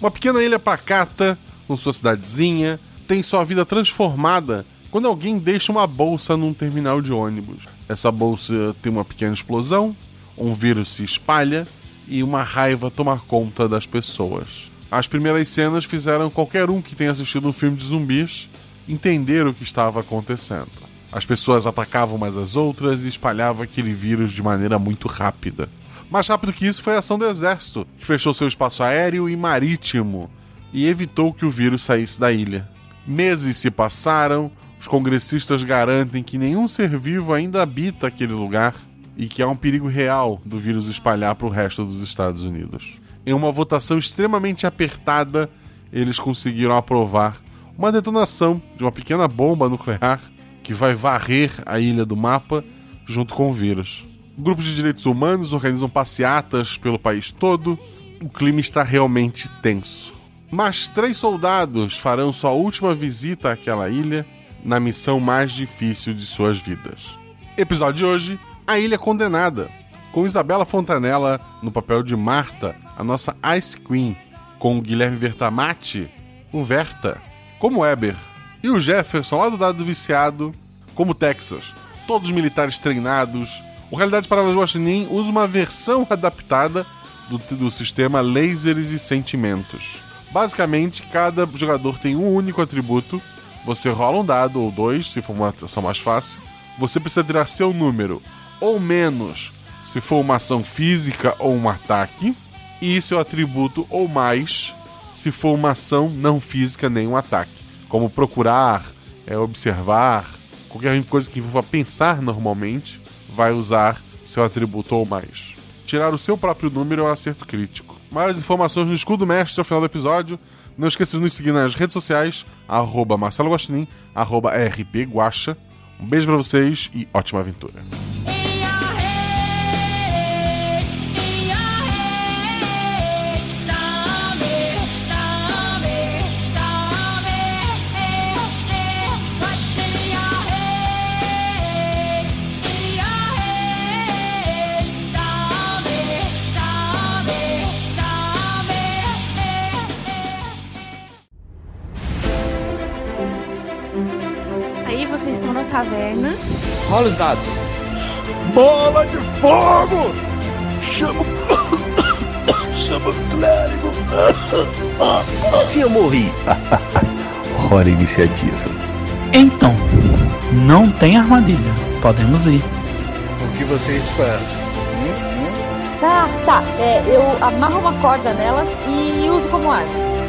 Uma pequena ilha pacata, com sua cidadezinha, tem sua vida transformada quando alguém deixa uma bolsa num terminal de ônibus. Essa bolsa tem uma pequena explosão, um vírus se espalha e uma raiva toma conta das pessoas. As primeiras cenas fizeram qualquer um que tenha assistido um filme de zumbis entender o que estava acontecendo. As pessoas atacavam umas às outras e espalhavam aquele vírus de maneira muito rápida. Mais rápido que isso foi a ação do exército, que fechou seu espaço aéreo e marítimo e evitou que o vírus saísse da ilha. Meses se passaram, os congressistas garantem que nenhum ser vivo ainda habita aquele lugar e que há um perigo real do vírus espalhar para o resto dos Estados Unidos. Em uma votação extremamente apertada, eles conseguiram aprovar uma detonação de uma pequena bomba nuclear que vai varrer a ilha do mapa junto com o vírus. Grupos de direitos humanos organizam passeatas pelo país todo. O clima está realmente tenso. Mas três soldados farão sua última visita àquela ilha na missão mais difícil de suas vidas. Episódio de hoje: A Ilha Condenada, com Isabela Fontanella no papel de Marta, a nossa Ice Queen, com Guilherme Vertamati, o Verta, como Weber, e o Jefferson lá do Dado Viciado, como Texas. Todos militares treinados. O Realidade Paralelas Guaxinim usa uma versão adaptada do, do sistema Lasers e Sentimentos. Basicamente, cada jogador tem um único atributo você rola um dado ou dois, se for uma ação mais fácil. Você precisa tirar seu número ou menos, se for uma ação física ou um ataque. E seu atributo ou mais, se for uma ação não física nem um ataque. Como procurar, é, observar, qualquer coisa que envolva pensar normalmente, vai usar seu atributo ou mais. Tirar o seu próprio número é um acerto crítico. Mais informações no escudo mestre ao final do episódio. Não esqueça de nos seguir nas redes sociais, arroba Marcelo arroba rpguacha. Um beijo pra vocês e ótima aventura. Vocês estão na taverna. Rola os dados. Bola de fogo! Chama. Chama o clérigo! Se eu morri. Hora iniciativa. Então, não tem armadilha. Podemos ir. O que vocês fazem? Tá, tá. É, eu amarro uma corda nelas e uso como arma.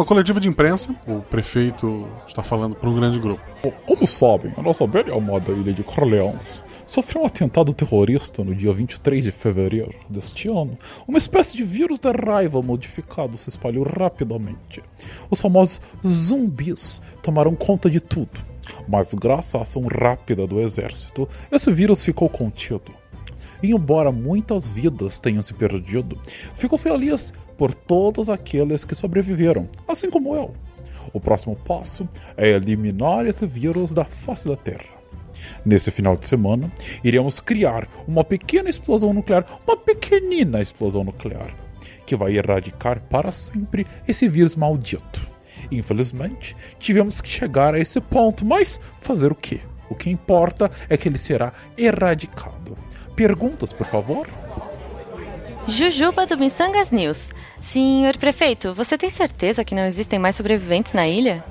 Uma coletiva de imprensa, o prefeito está falando para um grande grupo. Como sabem, a nossa bela e amada ilha de Corleans sofreu um atentado terrorista no dia 23 de fevereiro deste ano. Uma espécie de vírus da raiva modificado se espalhou rapidamente. Os famosos zumbis tomaram conta de tudo. Mas graças à ação rápida do exército, esse vírus ficou contido. E embora muitas vidas tenham se perdido, fico feliz por todos aqueles que sobreviveram, assim como eu. O próximo passo é eliminar esse vírus da face da Terra. Nesse final de semana, iremos criar uma pequena explosão nuclear, uma pequenina explosão nuclear, que vai erradicar para sempre esse vírus maldito. Infelizmente, tivemos que chegar a esse ponto, mas fazer o quê? O que importa é que ele será erradicado. Perguntas, por favor? Jujuba do Missangas News. Senhor prefeito, você tem certeza que não existem mais sobreviventes na ilha?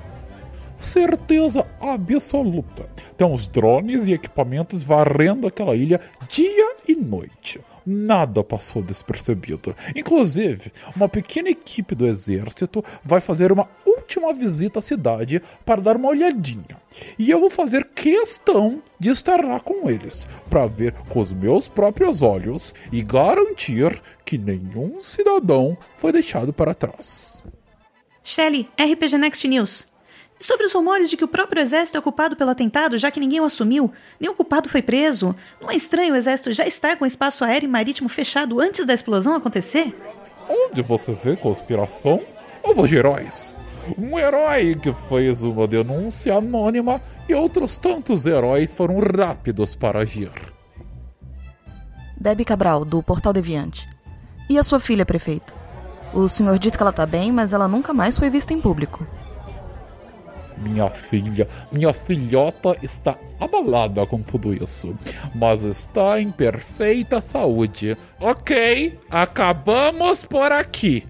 certeza absoluta. Temos drones e equipamentos varrendo aquela ilha dia e noite. Nada passou despercebido. Inclusive, uma pequena equipe do exército vai fazer uma última visita à cidade para dar uma olhadinha. E eu vou fazer questão de estar lá com eles, para ver com os meus próprios olhos e garantir que nenhum cidadão foi deixado para trás. Shelly, RPG Next News. Sobre os rumores de que o próprio exército é culpado pelo atentado, já que ninguém o assumiu, nenhum culpado foi preso, não é estranho o exército já estar com o espaço aéreo e marítimo fechado antes da explosão acontecer? Onde você vê conspiração? Eu vou de heróis. Um herói que fez uma denúncia anônima e outros tantos heróis foram rápidos para agir. Debbie Cabral, do Portal Deviante. E a sua filha, prefeito? O senhor disse que ela tá bem, mas ela nunca mais foi vista em público. Minha filha, minha filhota está abalada com tudo isso, mas está em perfeita saúde. Ok, acabamos por aqui.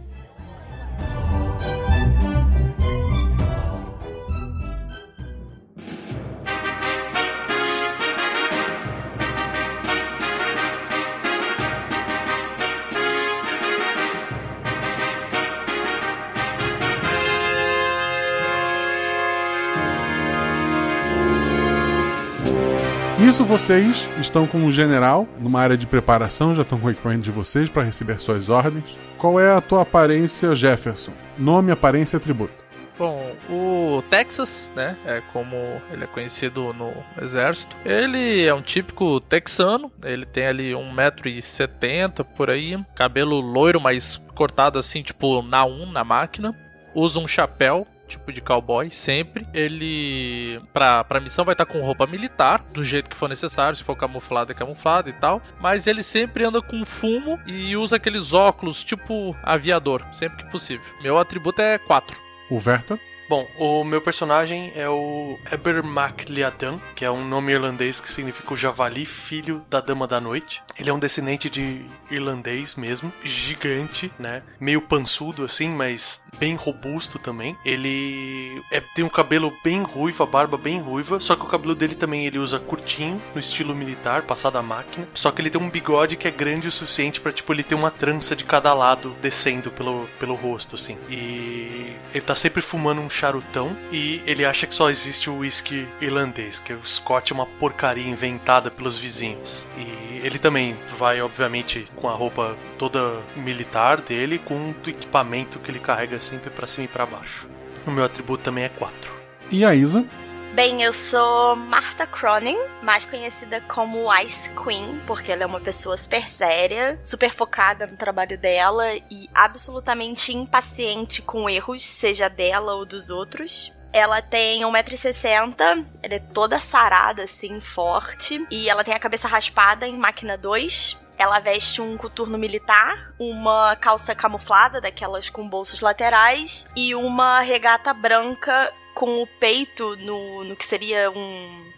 Nisso vocês estão com um general numa área de preparação, já estão com o equipamento de vocês para receber suas ordens. Qual é a tua aparência, Jefferson? Nome, aparência e atributo. Bom, o Texas, né, é como ele é conhecido no exército. Ele é um típico texano, ele tem ali 1,70m por aí, cabelo loiro, mas cortado assim, tipo na 1 na máquina. Usa um chapéu tipo de cowboy sempre. Ele pra, pra missão vai estar com roupa militar, do jeito que for necessário, se for camuflado é camuflado e tal, mas ele sempre anda com fumo e usa aqueles óculos tipo aviador, sempre que possível. Meu atributo é 4. O Verta? Bom, o meu personagem é o Ebermacliadan, que é um nome irlandês que significa o javali, filho da Dama da Noite. Ele é um descendente de irlandês mesmo, gigante, né? Meio pançudo assim, mas bem robusto também. Ele é, tem um cabelo bem ruivo, a barba bem ruiva, só que o cabelo dele também ele usa curtinho, no estilo militar, passado a máquina. Só que ele tem um bigode que é grande o suficiente para tipo ele ter uma trança de cada lado descendo pelo, pelo rosto assim. E ele tá sempre fumando um charutão e ele acha que só existe o whisky irlandês, que o Scott é uma porcaria inventada pelos vizinhos. E ele também vai, obviamente, com a roupa toda militar dele, com o equipamento que ele carrega sempre para cima e para baixo. O meu atributo também é 4. E a Isa? Bem, eu sou Martha Cronin, mais conhecida como Ice Queen, porque ela é uma pessoa super séria, super focada no trabalho dela e absolutamente impaciente com erros, seja dela ou dos outros. Ela tem 1,60m, ela é toda sarada, assim, forte. E ela tem a cabeça raspada em máquina 2. Ela veste um coturno militar, uma calça camuflada, daquelas com bolsos laterais, e uma regata branca com o peito no, no que seria um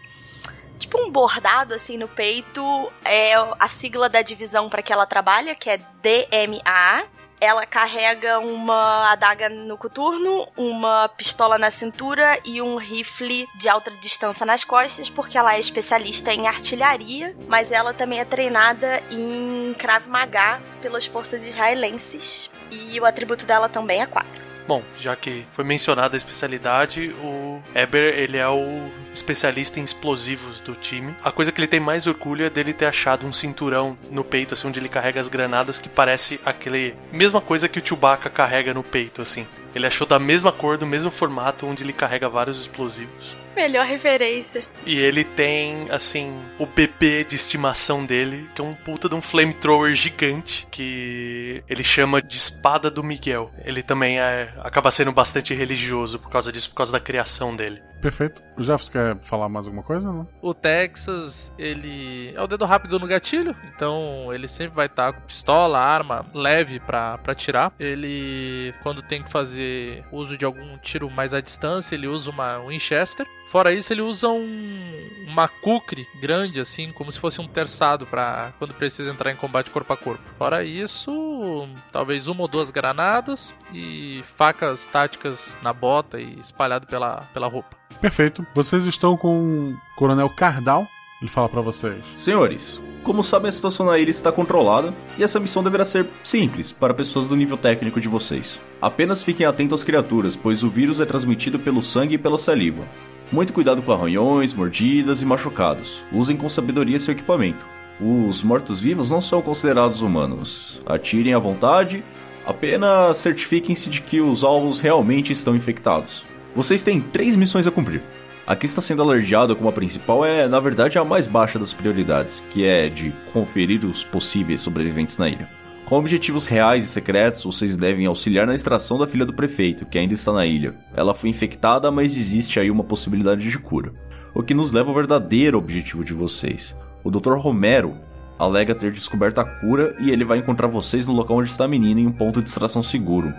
tipo um bordado assim no peito, é a sigla da divisão para que ela trabalha, que é DMA. Ela carrega uma adaga no coturno, uma pistola na cintura e um rifle de alta distância nas costas, porque ela é especialista em artilharia, mas ela também é treinada em Krav Maga pelas forças israelenses. E o atributo dela também é 4. Bom, já que foi mencionada a especialidade, o Eber ele é o especialista em explosivos do time. A coisa que ele tem mais orgulho é dele ter achado um cinturão no peito, assim, onde ele carrega as granadas, que parece aquele mesma coisa que o Chewbacca carrega no peito, assim. Ele achou da mesma cor, do mesmo formato, onde ele carrega vários explosivos. Melhor referência. E ele tem, assim, o bebê de estimação dele, que é um puta de um flamethrower gigante, que ele chama de Espada do Miguel. Ele também é, acaba sendo bastante religioso por causa disso, por causa da criação dele. Perfeito. O Jeffs quer falar mais alguma coisa, não? O Texas, ele é o dedo rápido no gatilho, então ele sempre vai estar com pistola, arma leve para tirar. Ele, quando tem que fazer uso de algum tiro mais à distância, ele usa uma Winchester. Fora isso, ele usa um, uma kukri grande, assim, como se fosse um terçado para quando precisa entrar em combate corpo a corpo. Fora isso, talvez uma ou duas granadas e facas táticas na bota e espalhado pela, pela roupa. Perfeito. Vocês estão com o Coronel Cardal. Ele fala para vocês. Senhores, como sabem, a situação na ilha está controlada e essa missão deverá ser simples para pessoas do nível técnico de vocês. Apenas fiquem atentos às criaturas, pois o vírus é transmitido pelo sangue e pela saliva. Muito cuidado com arranhões, mordidas e machucados. Usem com sabedoria seu equipamento. Os mortos-vivos não são considerados humanos. Atirem à vontade, apenas certifiquem-se de que os alvos realmente estão infectados. Vocês têm três missões a cumprir. A que está sendo alardeada como a principal é, na verdade, a mais baixa das prioridades, que é de conferir os possíveis sobreviventes na ilha. Com objetivos reais e secretos, vocês devem auxiliar na extração da filha do prefeito, que ainda está na ilha. Ela foi infectada, mas existe aí uma possibilidade de cura. O que nos leva ao verdadeiro objetivo de vocês. O Dr. Romero alega ter descoberto a cura e ele vai encontrar vocês no local onde está a menina em um ponto de extração seguro.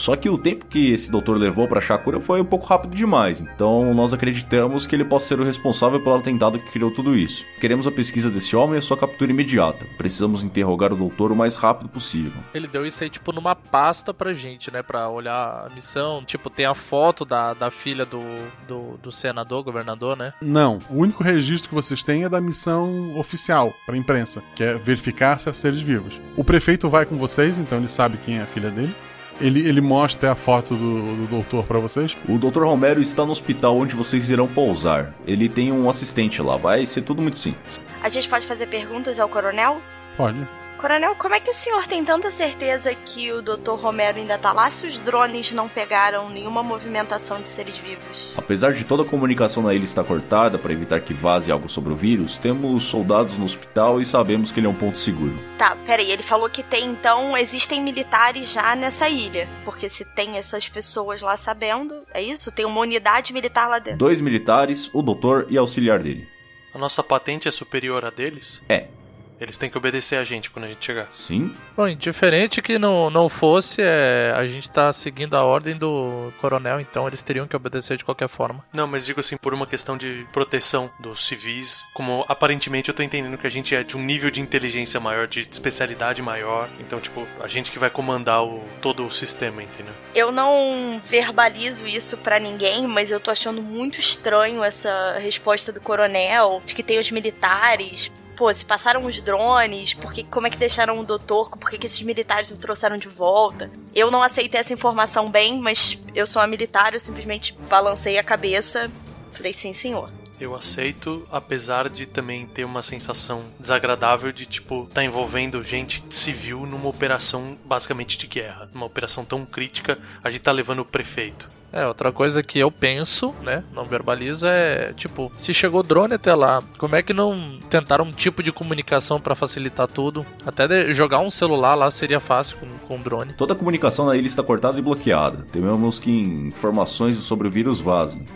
Só que o tempo que esse doutor levou para achar a cura foi um pouco rápido demais, então nós acreditamos que ele possa ser o responsável pelo atentado que criou tudo isso. Queremos a pesquisa desse homem e a sua captura imediata. Precisamos interrogar o doutor o mais rápido possível. Ele deu isso aí, tipo, numa pasta pra gente, né? Pra olhar a missão. Tipo, tem a foto da, da filha do, do, do senador, governador, né? Não. O único registro que vocês têm é da missão oficial pra imprensa, que é verificar se há seres vivos. O prefeito vai com vocês, então ele sabe quem é a filha dele. Ele, ele mostra a foto do, do doutor para vocês. O Dr. Romero está no hospital onde vocês irão pousar. Ele tem um assistente lá, vai ser tudo muito simples. A gente pode fazer perguntas ao coronel? Pode. Coronel, como é que o senhor tem tanta certeza que o Dr. Romero ainda tá lá se os drones não pegaram nenhuma movimentação de seres vivos? Apesar de toda a comunicação na ilha estar cortada para evitar que vaze algo sobre o vírus, temos soldados no hospital e sabemos que ele é um ponto seguro. Tá, peraí, ele falou que tem então, existem militares já nessa ilha. Porque se tem essas pessoas lá sabendo, é isso? Tem uma unidade militar lá dentro. Dois militares, o doutor e auxiliar dele. A nossa patente é superior a deles? É. Eles têm que obedecer a gente quando a gente chegar. Sim. Bom, indiferente que não, não fosse, é, a gente tá seguindo a ordem do coronel, então eles teriam que obedecer de qualquer forma. Não, mas digo assim, por uma questão de proteção dos civis, como aparentemente eu tô entendendo que a gente é de um nível de inteligência maior, de especialidade maior, então, tipo, a gente que vai comandar o, todo o sistema, entendeu? Eu não verbalizo isso para ninguém, mas eu tô achando muito estranho essa resposta do coronel, de que tem os militares, pô, se passaram os drones, porque, como é que deixaram o doutor, por que, esses militares o trouxeram de volta? Eu não aceitei essa informação bem, mas eu sou uma militar, eu simplesmente balancei a cabeça, falei sim, senhor. Eu aceito, apesar de também ter uma sensação desagradável de, tipo, tá envolvendo gente civil numa operação basicamente de guerra. Uma operação tão crítica, a gente tá levando o prefeito. É, outra coisa que eu penso, né, não verbalizo, é tipo, se chegou drone até lá, como é que não tentaram um tipo de comunicação para facilitar tudo? Até jogar um celular lá seria fácil com, com drone. Toda a comunicação na ilha está cortada e bloqueada. Tememos que informações sobre o vírus vazem.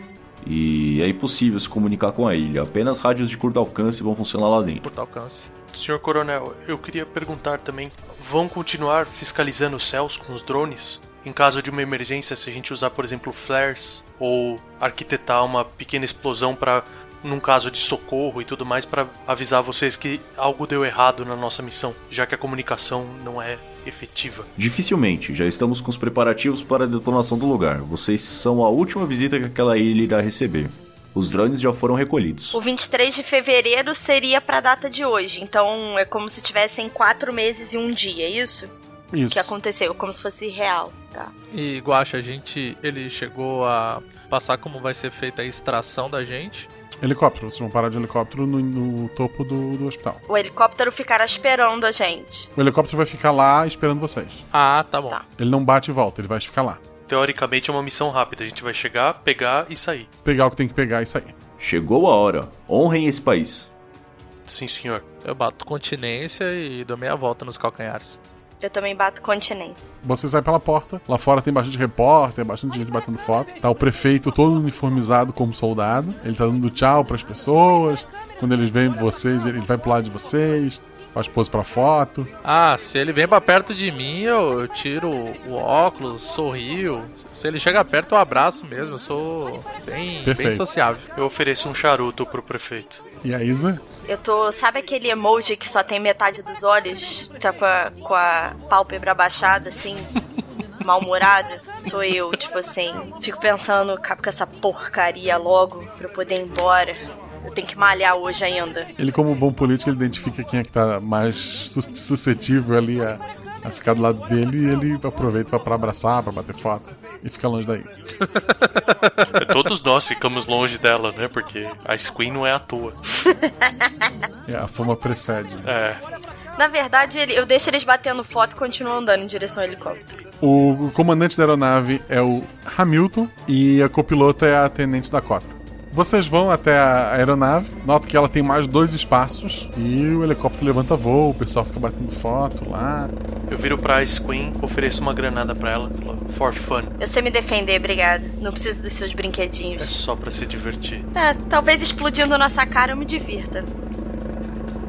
E é impossível se comunicar com a ilha. Apenas rádios de curto alcance vão funcionar lá dentro. Curto alcance. Senhor Coronel, eu queria perguntar também: vão continuar fiscalizando os céus com os drones? Em caso de uma emergência, se a gente usar, por exemplo, flares ou arquitetar uma pequena explosão para num caso de socorro e tudo mais para avisar vocês que algo deu errado na nossa missão, já que a comunicação não é efetiva. Dificilmente, já estamos com os preparativos para a detonação do lugar. Vocês são a última visita que aquela ilha irá receber. Os drones já foram recolhidos. O 23 de fevereiro seria para a data de hoje, então é como se tivessem quatro meses e um dia, é isso? Isso. Que aconteceu, como se fosse real, tá? E Guacha, a gente, ele chegou a passar como vai ser feita a extração da gente. Helicóptero, vocês vão parar de helicóptero no, no topo do, do, hospital. O helicóptero ficará esperando a gente. O helicóptero vai ficar lá esperando vocês. Ah, tá bom. Tá. Ele não bate e volta, ele vai ficar lá. Teoricamente é uma missão rápida, a gente vai chegar, pegar e sair. Pegar o que tem que pegar e sair. Chegou a hora. Honrem esse país. Sim, senhor. Eu bato continência e dou meia volta nos calcanhares. Eu também bato continência. Você sai pela porta. Lá fora tem bastante repórter, bastante gente batendo foto. Tá o prefeito todo uniformizado como soldado. Ele tá dando tchau pras pessoas. Quando eles veem vocês, ele vai pro lado de vocês. Faz pose pra foto. Ah, se ele vem pra perto de mim, eu, eu tiro o óculos, sorrio. Se ele chega perto, eu abraço mesmo. Eu sou bem, bem sociável. Eu ofereço um charuto pro prefeito. E a Isa? Eu tô. Sabe aquele emoji que só tem metade dos olhos? Tá com a, com a pálpebra abaixada, assim? Mal-humorada? Sou eu, tipo assim. Fico pensando, acabo com essa porcaria logo pra eu poder ir embora. Eu tenho que malhar hoje ainda. Ele, como bom político, ele identifica quem é que tá mais sus- suscetível ali a, a ficar do lado dele e ele aproveita pra abraçar, pra bater foto e fica longe da Isa. É, Todos nós ficamos longe dela, né? Porque a Queen não é à toa. É, a fama precede. É. Na verdade, ele- eu deixo eles batendo foto e continuo andando em direção ao helicóptero. O comandante da aeronave é o Hamilton e a copilota é a tenente Dakota. Vocês vão até a aeronave, notam que ela tem mais dois espaços e o helicóptero levanta voo, o pessoal fica batendo foto lá. Eu viro pra Ice Queen, ofereço uma granada pra ela, for fun. Eu sei me defender, obrigada. Não preciso dos seus É brinquedinhos. só pra se divertir. É, talvez explodindo nossa cara eu me divirta.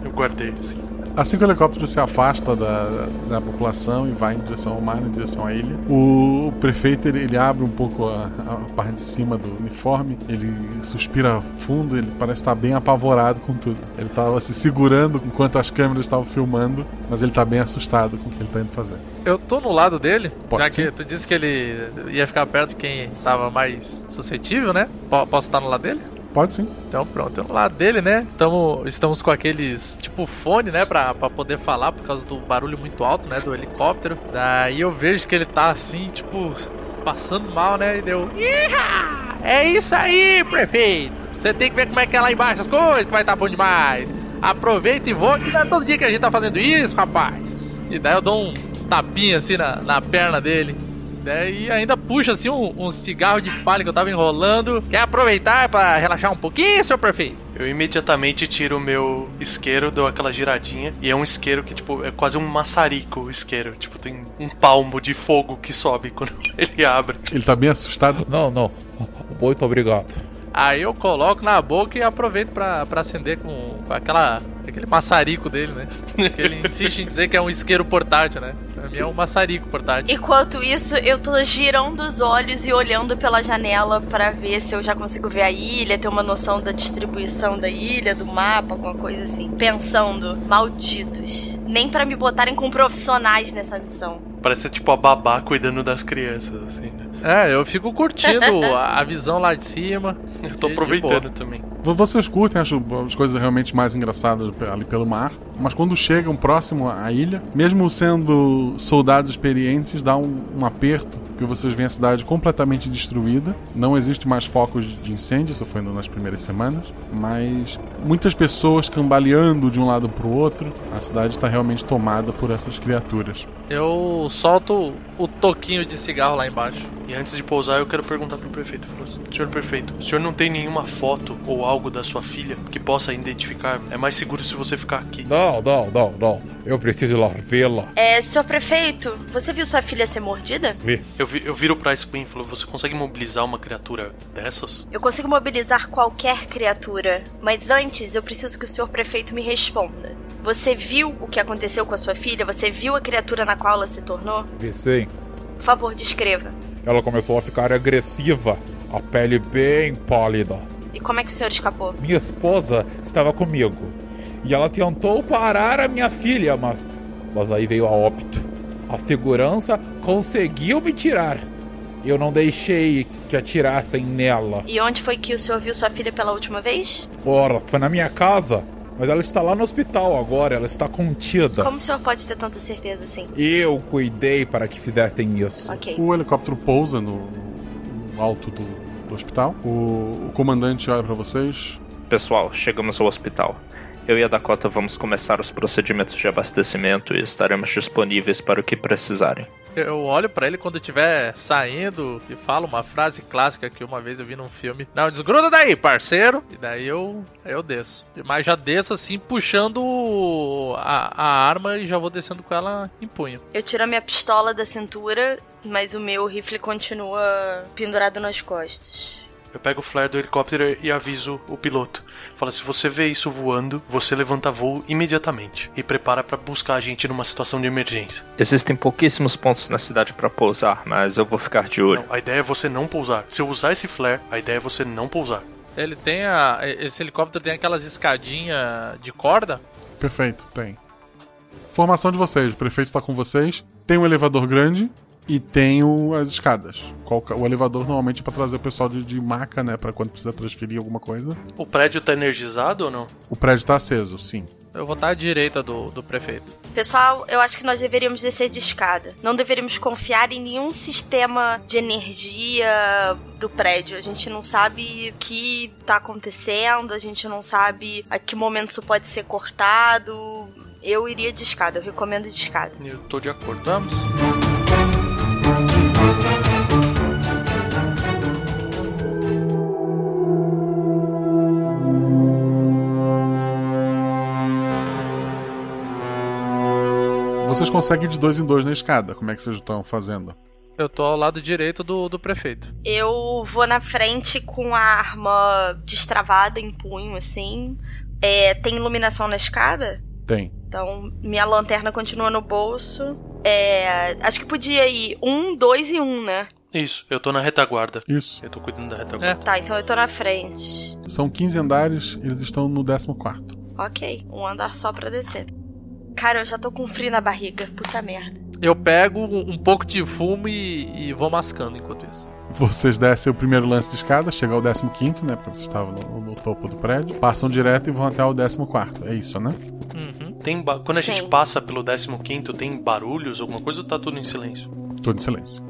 Eu guardei, assim. Assim que o helicóptero se afasta da, da população e vai em direção ao mar, em direção à ilha, o prefeito ele, ele abre um pouco a, a parte de cima do uniforme, ele suspira fundo, ele parece estar bem apavorado com tudo. Ele estava se segurando enquanto as câmeras estavam filmando, mas ele está bem assustado com o que ele está indo fazer. Eu tô no lado dele, Pode já ser. que tu disse que ele ia ficar perto de quem tava mais suscetível, né? Po- posso estar no lado dele? Pode sim. Então pronto, no lado dele, né? Tamo, estamos com aqueles tipo fone, né? Pra, pra poder falar por causa do barulho muito alto, né? Do helicóptero. Daí eu vejo que ele tá assim, tipo, passando mal, né? E deu. "Iha! É isso aí, prefeito! Você tem que ver como é que é lá embaixo as coisas, que vai estar bom demais. Aproveita e voa, que não é todo dia que a gente tá fazendo isso, rapaz. E daí eu dou um tapinha assim na, na perna dele. Daí ainda puxa assim um, um cigarro de palha que eu tava enrolando. Quer aproveitar pra relaxar um pouquinho, seu prefeito? Eu imediatamente tiro o meu isqueiro, dou aquela giradinha, e é um isqueiro que, tipo, é quase um maçarico o isqueiro. Tipo, tem um palmo de fogo que sobe quando ele abre. Ele tá bem assustado. Não, não. Muito obrigado. Aí eu coloco na boca e aproveito pra, acender com, com aquela, aquele maçarico dele, né? Que ele insiste em dizer que é um isqueiro portátil, né? Pra mim é um maçarico portátil. Enquanto isso, eu tô girando os olhos e olhando pela janela pra ver se eu já consigo ver a ilha, ter uma noção da distribuição da ilha, do mapa, alguma coisa assim. Pensando, malditos. Nem pra me botarem com profissionais nessa missão. Parece tipo a babá cuidando das crianças, assim, né? É, eu fico curtindo a, visão lá de cima. Eu tô aproveitando também. Vocês curtem acho, as coisas realmente mais engraçadas ali pelo mar, mas quando chegam próximo à ilha, mesmo sendo soldados experientes, dá um, um aperto, porque vocês veem a cidade completamente destruída, não existe mais focos de incêndio, isso foi nas primeiras semanas, mas muitas pessoas cambaleando de um lado para o outro, a cidade está realmente tomada por essas criaturas. Eu solto o toquinho de cigarro lá embaixo. E antes de pousar, eu quero perguntar pro prefeito. Assim, Senhor prefeito, o senhor não tem nenhuma foto ou algo da sua filha que possa identificar? É mais seguro se você ficar aqui. Não, não, não, não. Eu preciso ir lá vê-la. É, senhor prefeito, você viu sua filha ser mordida? Vi. Eu, vi- eu viro pra Queen e falo, você consegue mobilizar uma criatura dessas? Eu consigo mobilizar qualquer criatura, mas antes eu preciso que o senhor prefeito me responda. Você viu o que aconteceu com a sua filha? Você viu a criatura na qual ela se tornou? Vi sim. Por favor, descreva. Ela começou a ficar agressiva, a pele bem pálida. E como é que o senhor escapou? Minha esposa estava comigo e ela tentou parar a minha filha, mas, mas aí veio a óbito. A segurança conseguiu me tirar. Eu não deixei que atirassem nela. E onde foi que o senhor viu sua filha pela última vez? Ora, foi na minha casa, mas ela está lá no hospital agora, ela está contida. Como o senhor pode ter tanta certeza assim? Eu cuidei para que fizessem isso. Ok. O helicóptero pousa no, no alto do, do hospital. O, o comandante olha para vocês. Pessoal, chegamos ao hospital. Eu e a Dakota vamos começar os procedimentos de abastecimento e estaremos disponíveis para o que precisarem. Eu olho pra ele quando estiver saindo e falo uma frase clássica que uma vez eu vi num filme. Não, desgruda daí, parceiro! E daí eu, eu desço. Mas já desço assim, puxando a, a arma e já vou descendo com ela em punho. Eu tiro a minha pistola da cintura, mas o meu rifle continua pendurado nas costas. Eu pego o flare do helicóptero e aviso o piloto. Fala, se você vê isso voando, você levanta voo imediatamente e prepara para buscar a gente numa situação de emergência. Existem pouquíssimos pontos na cidade para pousar, mas eu vou ficar de olho. Não, a ideia é você não pousar. Se eu usar esse flare, a ideia é você não pousar. Ele tem a. Esse helicóptero tem aquelas escadinhas de corda? Perfeito, tem. Formação de vocês, o prefeito tá com vocês. Tem um elevador grande e tem o- as escadas. Qual ca- O elevador normalmente é pra trazer o pessoal de, de maca, né? Pra quando precisa transferir alguma coisa. O prédio tá energizado ou não? O prédio tá aceso, sim. Eu vou estar à direita do, do prefeito. Pessoal, eu acho que nós deveríamos descer de escada. Não deveríamos confiar em nenhum sistema de energia do prédio. A gente não sabe o que tá acontecendo, a gente não sabe a que momento isso pode ser cortado. Eu iria de escada, eu recomendo de escada. Eu tô de acordo. Vamos. Vocês conseguem ir de dois em dois na escada. Como é que vocês estão fazendo? Eu tô ao lado direito do, do prefeito. Eu vou na frente com a arma destravada em punho, assim. É, tem iluminação na escada? Tem. Então, minha lanterna continua no bolso. É, acho que podia ir um, dois e um, né? Isso, eu tô na retaguarda. Isso. Eu tô cuidando da retaguarda. Tá, então eu tô na frente. São 15 andares, eles estão no 14. Ok, um andar só pra descer. Cara, eu já tô com frio na barriga. Puta merda. Eu pego um pouco de fumo e, e vou mascando enquanto isso. Vocês descem o primeiro lance de escada, chegam ao 15, né? Porque vocês estavam no, no topo do prédio. Passam direto e vão até o 14. É isso, né? Tem ba- Quando a Sim. gente passa pelo 15, tem barulhos, alguma coisa ou tá tudo em silêncio? Tudo em silêncio.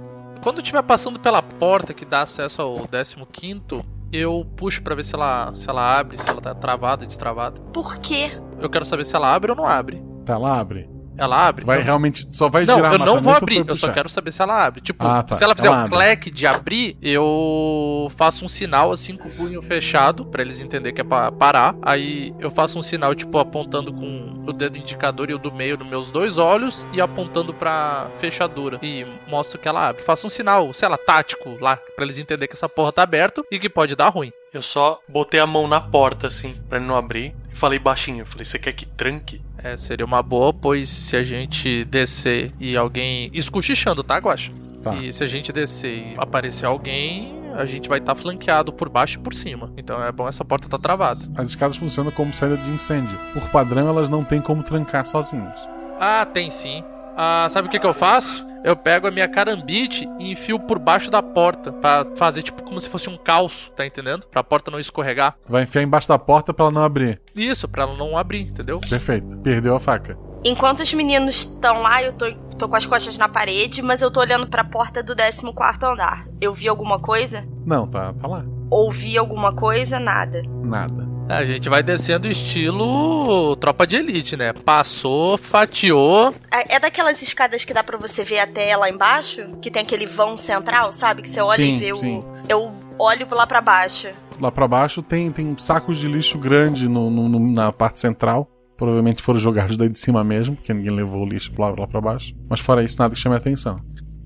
Quando estiver passando pela porta que dá acesso ao 15, eu puxo pra ver se ela, se ela abre, se ela tá travada, destravada. Por quê? Eu quero saber se ela abre ou não abre. Tá, ela abre. Ela abre? Vai Então- realmente. Só vai não, girar a eu não vou abrir, eu só quero saber se ela abre. Tipo, Ah, tá. se ela fizer Ela o abre. clack de abrir, eu faço um sinal assim com o punho fechado, pra eles entenderem que é pra parar. Aí eu faço um sinal, tipo, apontando com o dedo indicador e o do meio nos meus dois olhos e apontando pra fechadura. E mostro que ela abre. Faço um sinal, sei lá, tático lá, pra eles entenderem que essa porra tá aberta e que pode dar ruim. Eu só botei a mão na porta, assim, pra ele não abrir. E falei baixinho. Eu falei, você quer que tranque? É, seria uma boa, pois se a gente descer e alguém. Isso cochichando, tá, Guacha? Tá. E se a gente descer e aparecer alguém, a gente vai estar flanqueado por baixo e por cima. Então é bom essa porta tá travada. As escadas funcionam como saída de incêndio. Por padrão, elas não têm como trancar sozinhas. Ah, tem sim. Ah, sabe o que, que eu faço? Eu pego a minha carambite e enfio por baixo da porta. Pra fazer tipo como se fosse um calço, tá entendendo? Pra porta não escorregar. Tu vai enfiar embaixo da porta pra ela não abrir. Isso, pra ela não abrir, entendeu? Perfeito. Perdeu a faca. Enquanto os meninos estão lá, eu tô, tô com as costas na parede, mas eu tô olhando pra porta do 14 andar. Eu vi alguma coisa? Não, tá, tá lá. Ouvi alguma coisa? Nada. Nada. A gente vai descendo estilo tropa de elite, né? Passou, fatiou. É é daquelas escadas que dá pra você ver até lá embaixo? Que tem aquele vão central, sabe? Que você olha Sim, e vê sim. o. Eu olho lá pra baixo. Lá pra baixo tem, tem sacos de lixo grande no, no- no- na parte central. Provavelmente foram jogados daí de cima mesmo, porque ninguém levou o lixo lá, lá pra baixo. Mas fora isso, nada que chame a atenção.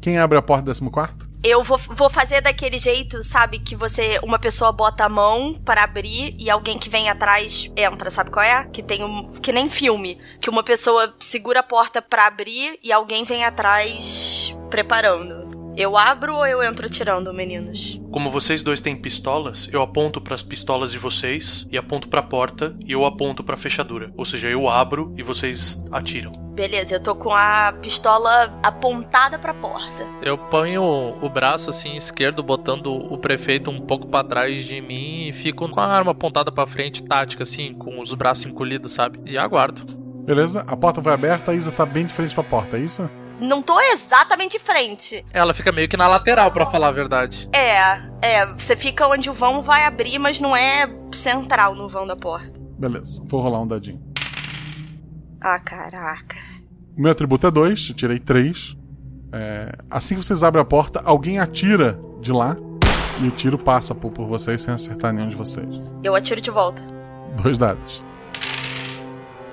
Quem abre a porta do 14? Eu vou, vou fazer daquele jeito, sabe? Que você, uma pessoa bota a mão para abrir e alguém que vem atrás entra, sabe qual é? Que tem um. Que nem filme. Que uma pessoa segura a porta pra abrir e alguém vem atrás preparando. Eu abro ou eu entro tirando, meninos? Como vocês dois têm pistolas, eu aponto pras pistolas de vocês e aponto pra porta e eu aponto pra fechadura. Ou seja, eu abro e vocês atiram. Beleza, eu tô com a pistola apontada pra porta. Eu ponho o braço assim esquerdo, botando o prefeito um pouco pra trás de mim e fico com a arma apontada pra frente, tática, assim, com os braços encolhidos, sabe? E aguardo. Beleza? A porta vai aberta, a Isa tá bem de frente pra porta, é isso? Não tô exatamente de frente. Ela fica meio que na lateral, pra falar a verdade. É, é, você fica onde o vão vai abrir, mas não é central no vão da porta. Beleza, vou rolar um dadinho. Ah, caraca. O meu atributo é 2, eu tirei 3. assim que vocês abrem a porta, alguém atira de lá e o tiro passa por, por vocês sem acertar nenhum de vocês. Eu atiro de volta. Dois dados.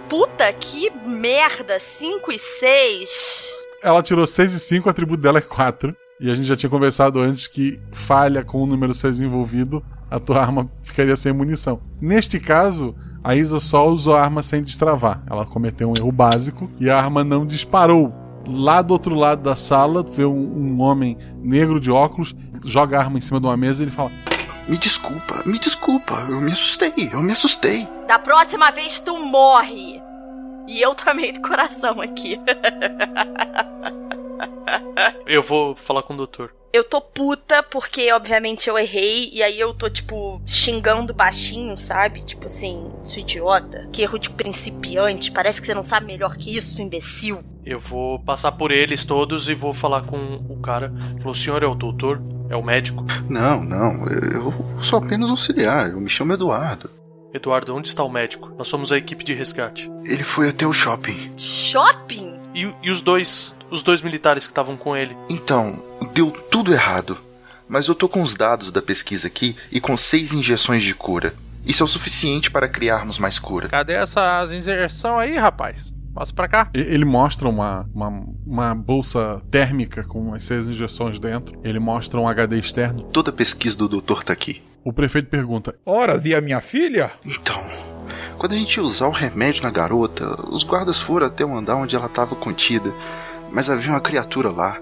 Puta que merda! 5 e 6. Ela tirou 6 e 5, o atributo dela é 4. E a gente já tinha conversado antes que falha com o número 6 envolvido, a tua arma ficaria sem munição. Neste caso, a Isa só usou a arma sem destravar. Ela cometeu um erro básico e a arma não disparou. Lá do outro lado da sala, vê um, um homem negro de óculos, joga a arma em cima de uma mesa e ele fala: Me desculpa, me desculpa, eu me assustei, eu me assustei. Da próxima vez tu morre. E eu também do coração aqui. Eu vou falar com o doutor. Eu tô puta porque, obviamente, eu errei. E aí eu tô, tipo, xingando baixinho, sabe? Tipo assim, sua idiota. Que erro de principiante. Parece que você não sabe melhor que isso, imbecil. Eu vou passar por eles todos e vou falar com o cara. Falou: o senhor é o doutor? É o médico? Não, não. Eu sou apenas auxiliar. Eu me chamo Eduardo. Eduardo, onde está o médico? Nós somos a equipe de resgate. Ele foi até o shopping. Shopping? E, e os dois. Os dois militares que estavam com ele. Então, deu tudo errado. Mas eu tô com os dados da pesquisa aqui e com seis injeções de cura. Isso é o suficiente para criarmos mais cura. Cadê essas injeções aí, rapaz? Passa pra cá. Ele mostra uma, uma, uma bolsa térmica com as seis injeções dentro. Ele mostra um HD externo. Toda a pesquisa do doutor tá aqui. O prefeito pergunta: Horas, e a minha filha? Então, quando a gente ia usar o remédio na garota, os guardas foram até o andar onde ela estava contida, mas havia uma criatura lá.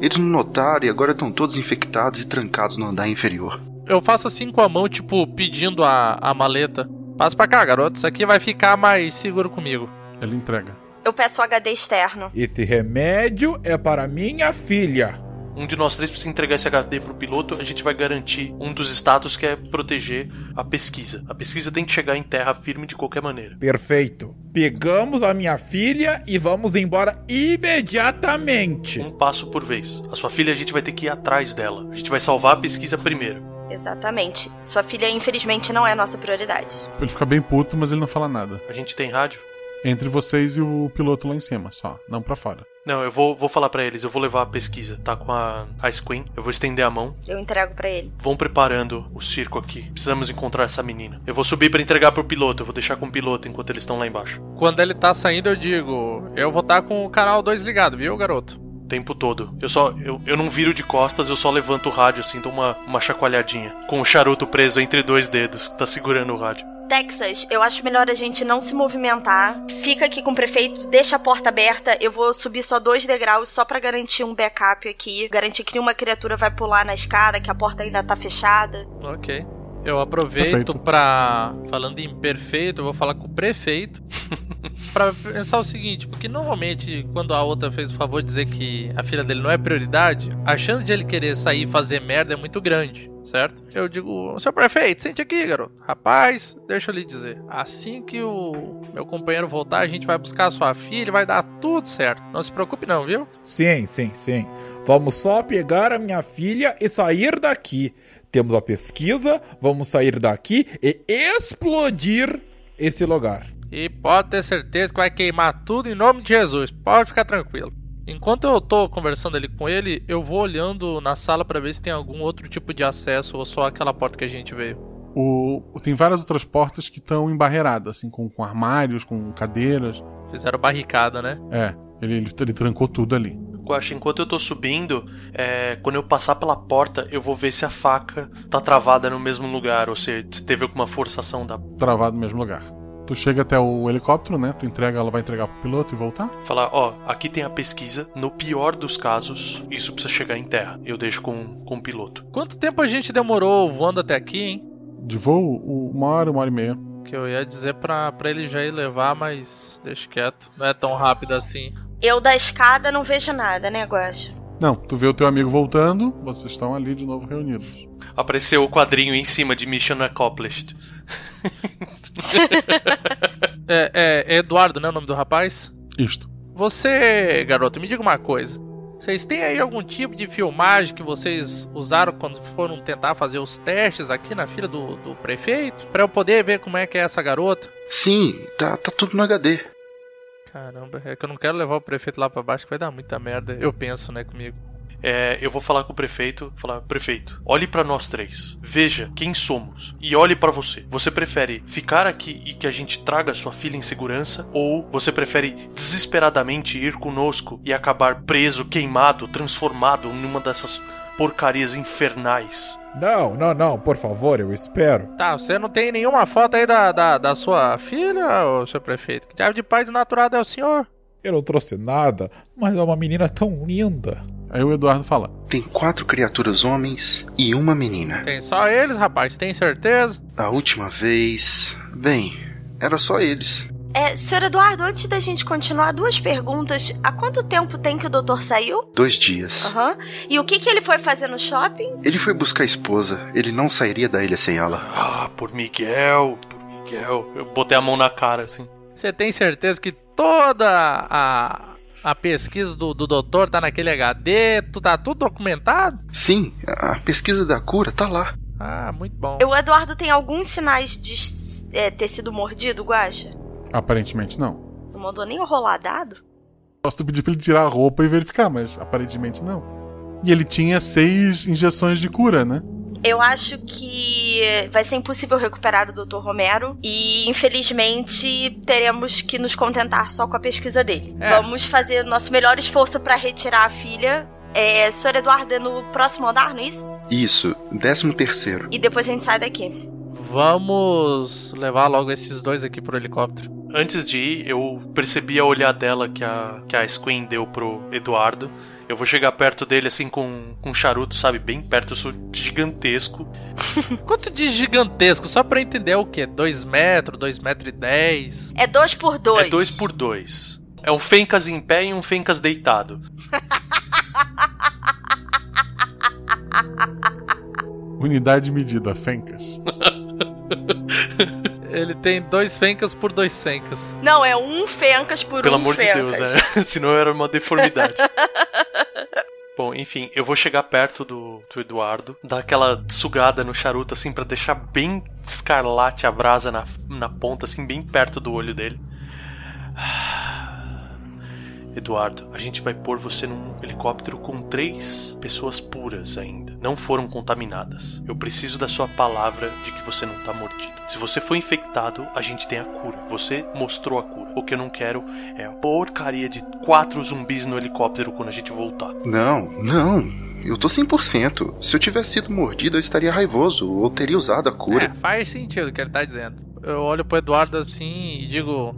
Eles não notaram e agora estão todos infectados e trancados no andar inferior. Eu faço assim com a mão, tipo, pedindo a, a maleta. Passa pra cá, garoto. Isso aqui vai ficar mais seguro comigo. Ele entrega. Eu peço o HD externo. Esse remédio é para minha filha. Um de nós três precisa entregar esse HD pro piloto. A gente vai garantir um dos status que é proteger a pesquisa. A pesquisa tem que chegar em terra firme de qualquer maneira. Perfeito. Pegamos a minha filha e vamos embora imediatamente. Um passo por vez. A sua filha a gente vai ter que ir atrás dela. A gente vai salvar a pesquisa primeiro. Exatamente. Sua filha, infelizmente, não é nossa prioridade. Ele fica bem puto, mas ele não fala nada. A gente tem rádio? Entre vocês e o piloto lá em cima, só. Não pra fora. Não, eu vou, vou falar pra eles. Eu vou levar a pesquisa. Tá com a Ice Queen. Eu vou estender a mão. Eu entrego pra ele. Vão preparando o circo aqui. Precisamos encontrar essa menina. Eu vou subir pra entregar pro piloto. Eu vou deixar com o piloto enquanto eles estão lá embaixo. Quando ele tá saindo, eu digo: Eu vou estar com o canal 2 ligado, viu, garoto? O tempo todo. Eu só. Eu, eu não viro de costas, eu só levanto o rádio assim, dou uma, uma chacoalhadinha. Com o charuto preso entre dois dedos que tá segurando o rádio. Texas, eu acho melhor a gente não se movimentar. Fica aqui com o prefeito, deixa a porta aberta. Eu vou subir só dois degraus só pra garantir um backup aqui. Garantir que nenhuma criatura vai pular na escada, que a porta ainda tá fechada. Ok. Eu aproveito pra. Falando em perfeito, eu vou falar com o prefeito. pra pensar o seguinte: porque normalmente, quando a outra fez o favor de dizer que a filha dele não é prioridade, a chance de ele querer sair e fazer merda é muito grande, certo? Eu digo: Seu prefeito, sente aqui, garoto. Rapaz, deixa eu lhe dizer: assim que o meu companheiro voltar, a gente vai buscar a sua filha e vai dar tudo certo. Não se preocupe, não, viu? Sim, sim, sim. Vamos só pegar a minha filha e sair daqui. Temos a pesquisa, vamos sair daqui e explodir esse lugar. E pode ter certeza que vai queimar tudo em nome de Jesus. Pode ficar tranquilo. Enquanto eu tô conversando ali com ele, eu vou olhando na sala pra ver se tem algum outro tipo de acesso ou só aquela porta que a gente veio. O, tem várias outras portas que estão embarreiradas, assim, com, com armários, com cadeiras. Fizeram barricada, né? É, ele, ele, ele trancou tudo ali. Guaxa, enquanto eu tô subindo, é, quando eu passar pela porta, eu vou ver se a faca tá travada no mesmo lugar, ou se, se teve alguma forçação da. Travado no mesmo lugar. Tu chega até o helicóptero, né? Tu entrega, ela vai entregar pro piloto e voltar. Falar, ó, aqui tem a pesquisa. No pior dos casos, isso precisa chegar em terra. Eu deixo com, com o piloto. Quanto tempo a gente demorou voando até aqui, hein? De voo, o- uma hora, uma hora e meia. Que eu ia dizer pra, pra ele já ir levar, mas deixa quieto. Não é tão rápido assim. Eu da escada não vejo nada, né, Guaxa? Não, tu vê o teu amigo voltando, vocês estão ali de novo reunidos. Apareceu o quadrinho em cima de Mission Accomplished. É, é, é Eduardo, né? O nome do rapaz? Isto. Você, garoto, me diga uma coisa. Vocês têm aí algum tipo de filmagem que vocês usaram quando foram tentar fazer os testes aqui na fila do, do prefeito? Pra eu poder ver como é que é essa garota? Sim, tá, tá tudo no HD. Caramba, é que eu não quero levar o prefeito lá pra baixo, que vai dar muita merda. Eu penso, né, comigo. é, eu vou falar com o prefeito, falar, prefeito, olhe para nós três, veja quem somos e olhe para você. Você prefere ficar aqui e que a gente traga sua filha em segurança ou você prefere desesperadamente ir conosco e acabar preso, queimado, transformado numa dessas porcarias infernais? Não, não, não, por favor, eu espero. Tá, você não tem nenhuma foto aí da, da, da sua filha, ô seu prefeito? Que diabo de pai desnaturado é o senhor? Eu não trouxe nada, mas é uma menina tão linda. Aí o Eduardo fala: Tem quatro criaturas homens e uma menina. Tem só eles, rapaz, tem certeza? A última vez. Bem, era só eles. É, senhor Eduardo, antes da gente continuar, duas perguntas. Há quanto tempo tem que o doutor saiu? Dois dias. Aham. E o que, que ele foi fazer no shopping? Ele foi buscar a esposa. Ele não sairia da ilha sem ela. Ah, por Miguel, por Miguel. Eu botei a mão na cara, assim. Você tem certeza que toda a, a pesquisa do, do doutor tá naquele HD? Tu tá tudo documentado? Sim, a pesquisa da cura tá lá. Ah, muito bom. O Eduardo tem alguns sinais de é, ter sido mordido, Guaxa? Aparentemente não. Não mandou nem o rolar dado? Posso pedir pra ele tirar a roupa e verificar, mas aparentemente não. E ele tinha seis injeções de cura, né? Eu acho que vai ser impossível recuperar o Dr. Romero e, infelizmente, teremos que nos contentar só com a pesquisa dele. É. Vamos fazer o nosso melhor esforço para retirar a filha. É, Sr. Eduardo, é no próximo andar, não é isso? Isso, décimo terceiro. E depois a gente sai daqui. Vamos levar logo esses dois aqui pro helicóptero. Antes de ir, eu percebi a olhadela que a, que a Squin deu pro Eduardo. Eu vou chegar perto dele assim com, com um charuto, sabe? Bem perto, eu sou gigantesco. Quanto de gigantesco? Só pra entender o quê? 2 metros, 2 metros e 10? É dois por dois. É dois por dois. É um Fencas em pé e um Fencas deitado. Unidade medida, Fencas. Ele tem dois fencas por dois fencas. Não, é um fencas por Pelo um amor fencas. de Deus, é. Senão era uma deformidade. Bom, enfim, eu vou chegar perto do, do Eduardo, dar aquela sugada no charuto, assim, pra deixar bem escarlate a brasa na, na ponta, assim, bem perto do olho dele. Eduardo, a gente vai pôr você num helicóptero com três pessoas puras ainda. Não foram contaminadas. Eu preciso da sua palavra de que você não tá mordido. Se você foi infectado, a gente tem a cura. Você mostrou a cura. O que eu não quero é a porcaria de quatro zumbis no helicóptero quando a gente voltar. Não, não. Eu tô 100%. Se eu tivesse sido mordido, eu estaria raivoso ou teria usado a cura. É, faz sentido o que ele tá dizendo. Eu olho pro Eduardo assim e digo: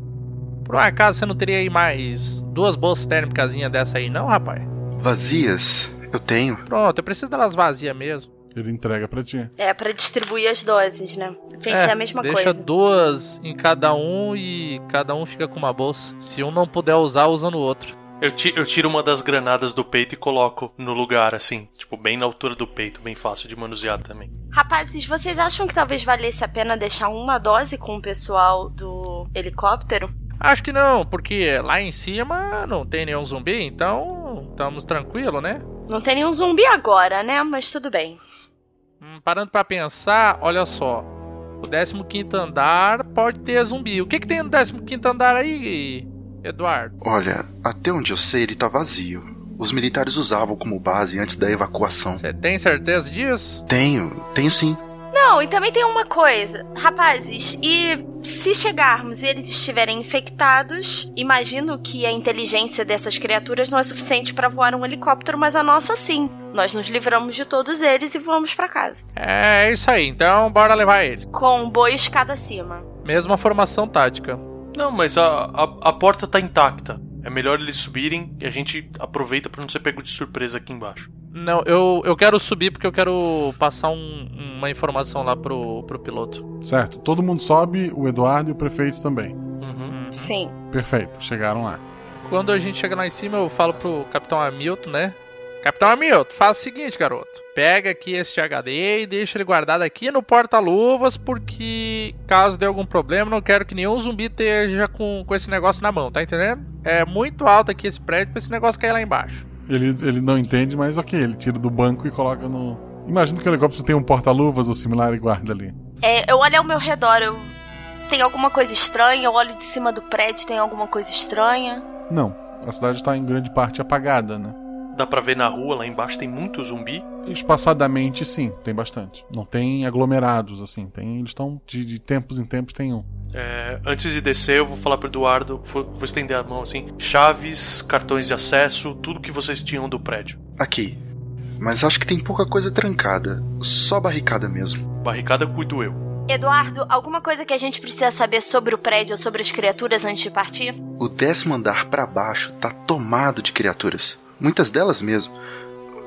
Por um acaso você não teria aí mais duas bolsas térmicas dessa aí, não, rapaz? Vazias? Eu tenho. Pronto, eu preciso delas vazias mesmo. Ele entrega pra ti. É, pra distribuir as doses, né? Eu Pensei É, a mesma deixa coisa. duas em cada um e cada um fica com uma bolsa. Se um não puder usar, usa no outro. Eu, ti- eu tiro uma das granadas do peito e coloco no lugar, assim, tipo, bem na altura do peito, bem fácil de manusear também. Rapazes, vocês acham que talvez valesse a pena deixar uma dose com o pessoal do helicóptero? Acho que não, porque lá em cima não tem nenhum zumbi, então estamos tranquilo, né? Não tem nenhum zumbi agora, né? Mas tudo bem. Hum, Parando pra pensar, olha só. O 15 andar pode ter zumbi. O que, que tem no 15 andar aí, Eduardo? Olha, até onde eu sei, ele tá vazio. Os militares usavam como base antes da evacuação. Você tem certeza disso? Tenho, tenho sim. Não, e também tem uma coisa. Rapazes, e se chegarmos e eles estiverem infectados, imagino que a inteligência dessas criaturas não é suficiente pra voar um helicóptero, mas a nossa sim. Nós nos livramos de todos eles e voamos pra casa. É isso aí, então bora levar ele. Com um boi escada acima. Mesma formação tática. Não, mas a, a, a porta tá intacta. É melhor eles subirem e a gente aproveita pra não ser pego de surpresa aqui embaixo. Não, eu, eu quero subir porque eu quero passar um- uma informação lá pro, pro piloto. Certo, todo mundo sobe, o Eduardo e o prefeito também. Sim. Perfeito, chegaram lá. Quando a gente chega lá em cima, eu falo pro Capitão Hamilton, né? Capitão Hamilton, faz o seguinte, garoto. Pega aqui esse HD e deixa ele guardado aqui no porta-luvas, porque caso dê algum problema, não quero que nenhum zumbi esteja com, com esse negócio na mão, tá entendendo? É muito alto aqui esse prédio pra esse negócio cair lá embaixo. Ele, ele não entende, mas ok, ele tira do banco e coloca no. Imagina que o helicóptero tem um porta-luvas ou similar e guarda ali. É, eu olho ao meu redor, eu... tem alguma coisa estranha? Eu olho de cima do prédio, tem alguma coisa estranha? Não, a cidade está em grande parte apagada, né? dá pra ver na rua lá embaixo tem muito zumbi. Espaçadamente, sim, tem bastante. Não tem aglomerados, assim. Tem, eles estão de, de tempos em tempos tem um. É, antes de descer, eu vou falar pro Eduardo, vou, vou estender a mão assim: chaves, cartões de acesso, tudo que vocês tinham do prédio. Aqui. Mas acho que tem pouca coisa trancada. Só barricada mesmo. Barricada cuido eu. Eduardo, alguma coisa que a gente precisa saber sobre o prédio ou sobre as criaturas antes de partir? O décimo andar para baixo tá tomado de criaturas. Muitas delas mesmo.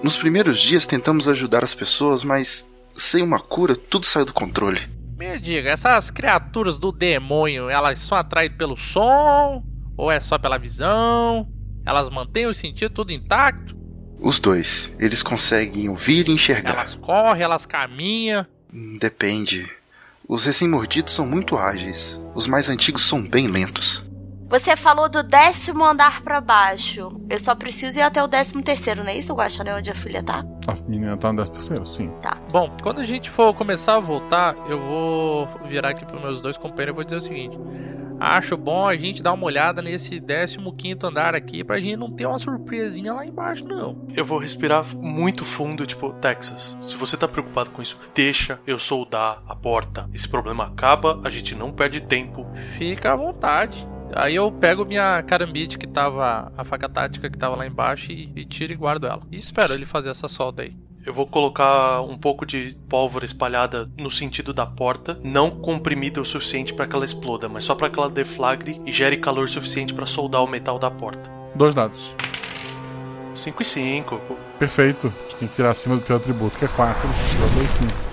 Nos primeiros dias tentamos ajudar as pessoas, mas sem uma cura tudo saiu do controle. Me diga, essas criaturas do demônio, elas são atraídas pelo som? Ou é só pela visão? Elas mantêm o sentido tudo intacto? Os dois. Eles conseguem ouvir e enxergar. Elas correm, elas caminham. Depende. Os recém-mordidos são muito ágeis. Os mais antigos são bem lentos. Você falou do décimo andar para baixo. Eu só preciso ir até o décimo terceiro, não é isso, Guaxané, onde a filha tá? A menina tá no décimo terceiro, sim. Tá. Bom, quando a gente for começar a voltar, eu vou virar aqui pros meus dois companheiros e vou dizer o seguinte. Acho bom a gente dar uma olhada nesse 15 andar aqui pra gente não ter uma surpresinha lá embaixo, não. Eu vou respirar muito fundo, tipo, Texas. Se você tá preocupado com isso, deixa eu soldar a porta. Esse problema acaba, a gente não perde tempo. Fica à vontade. Aí eu pego minha carambite que tava. a faca tática que tava lá embaixo e, e tiro e guardo ela. E espero ele fazer essa solda aí. Eu vou colocar um pouco de pólvora espalhada no sentido da porta, não comprimida o suficiente para que ela exploda, mas só para que ela deflagre e gere calor suficiente para soldar o metal da porta. Dois dados. 5 e 5. Perfeito. Tem que tirar acima do teu atributo, que é 4. Tira dois 5.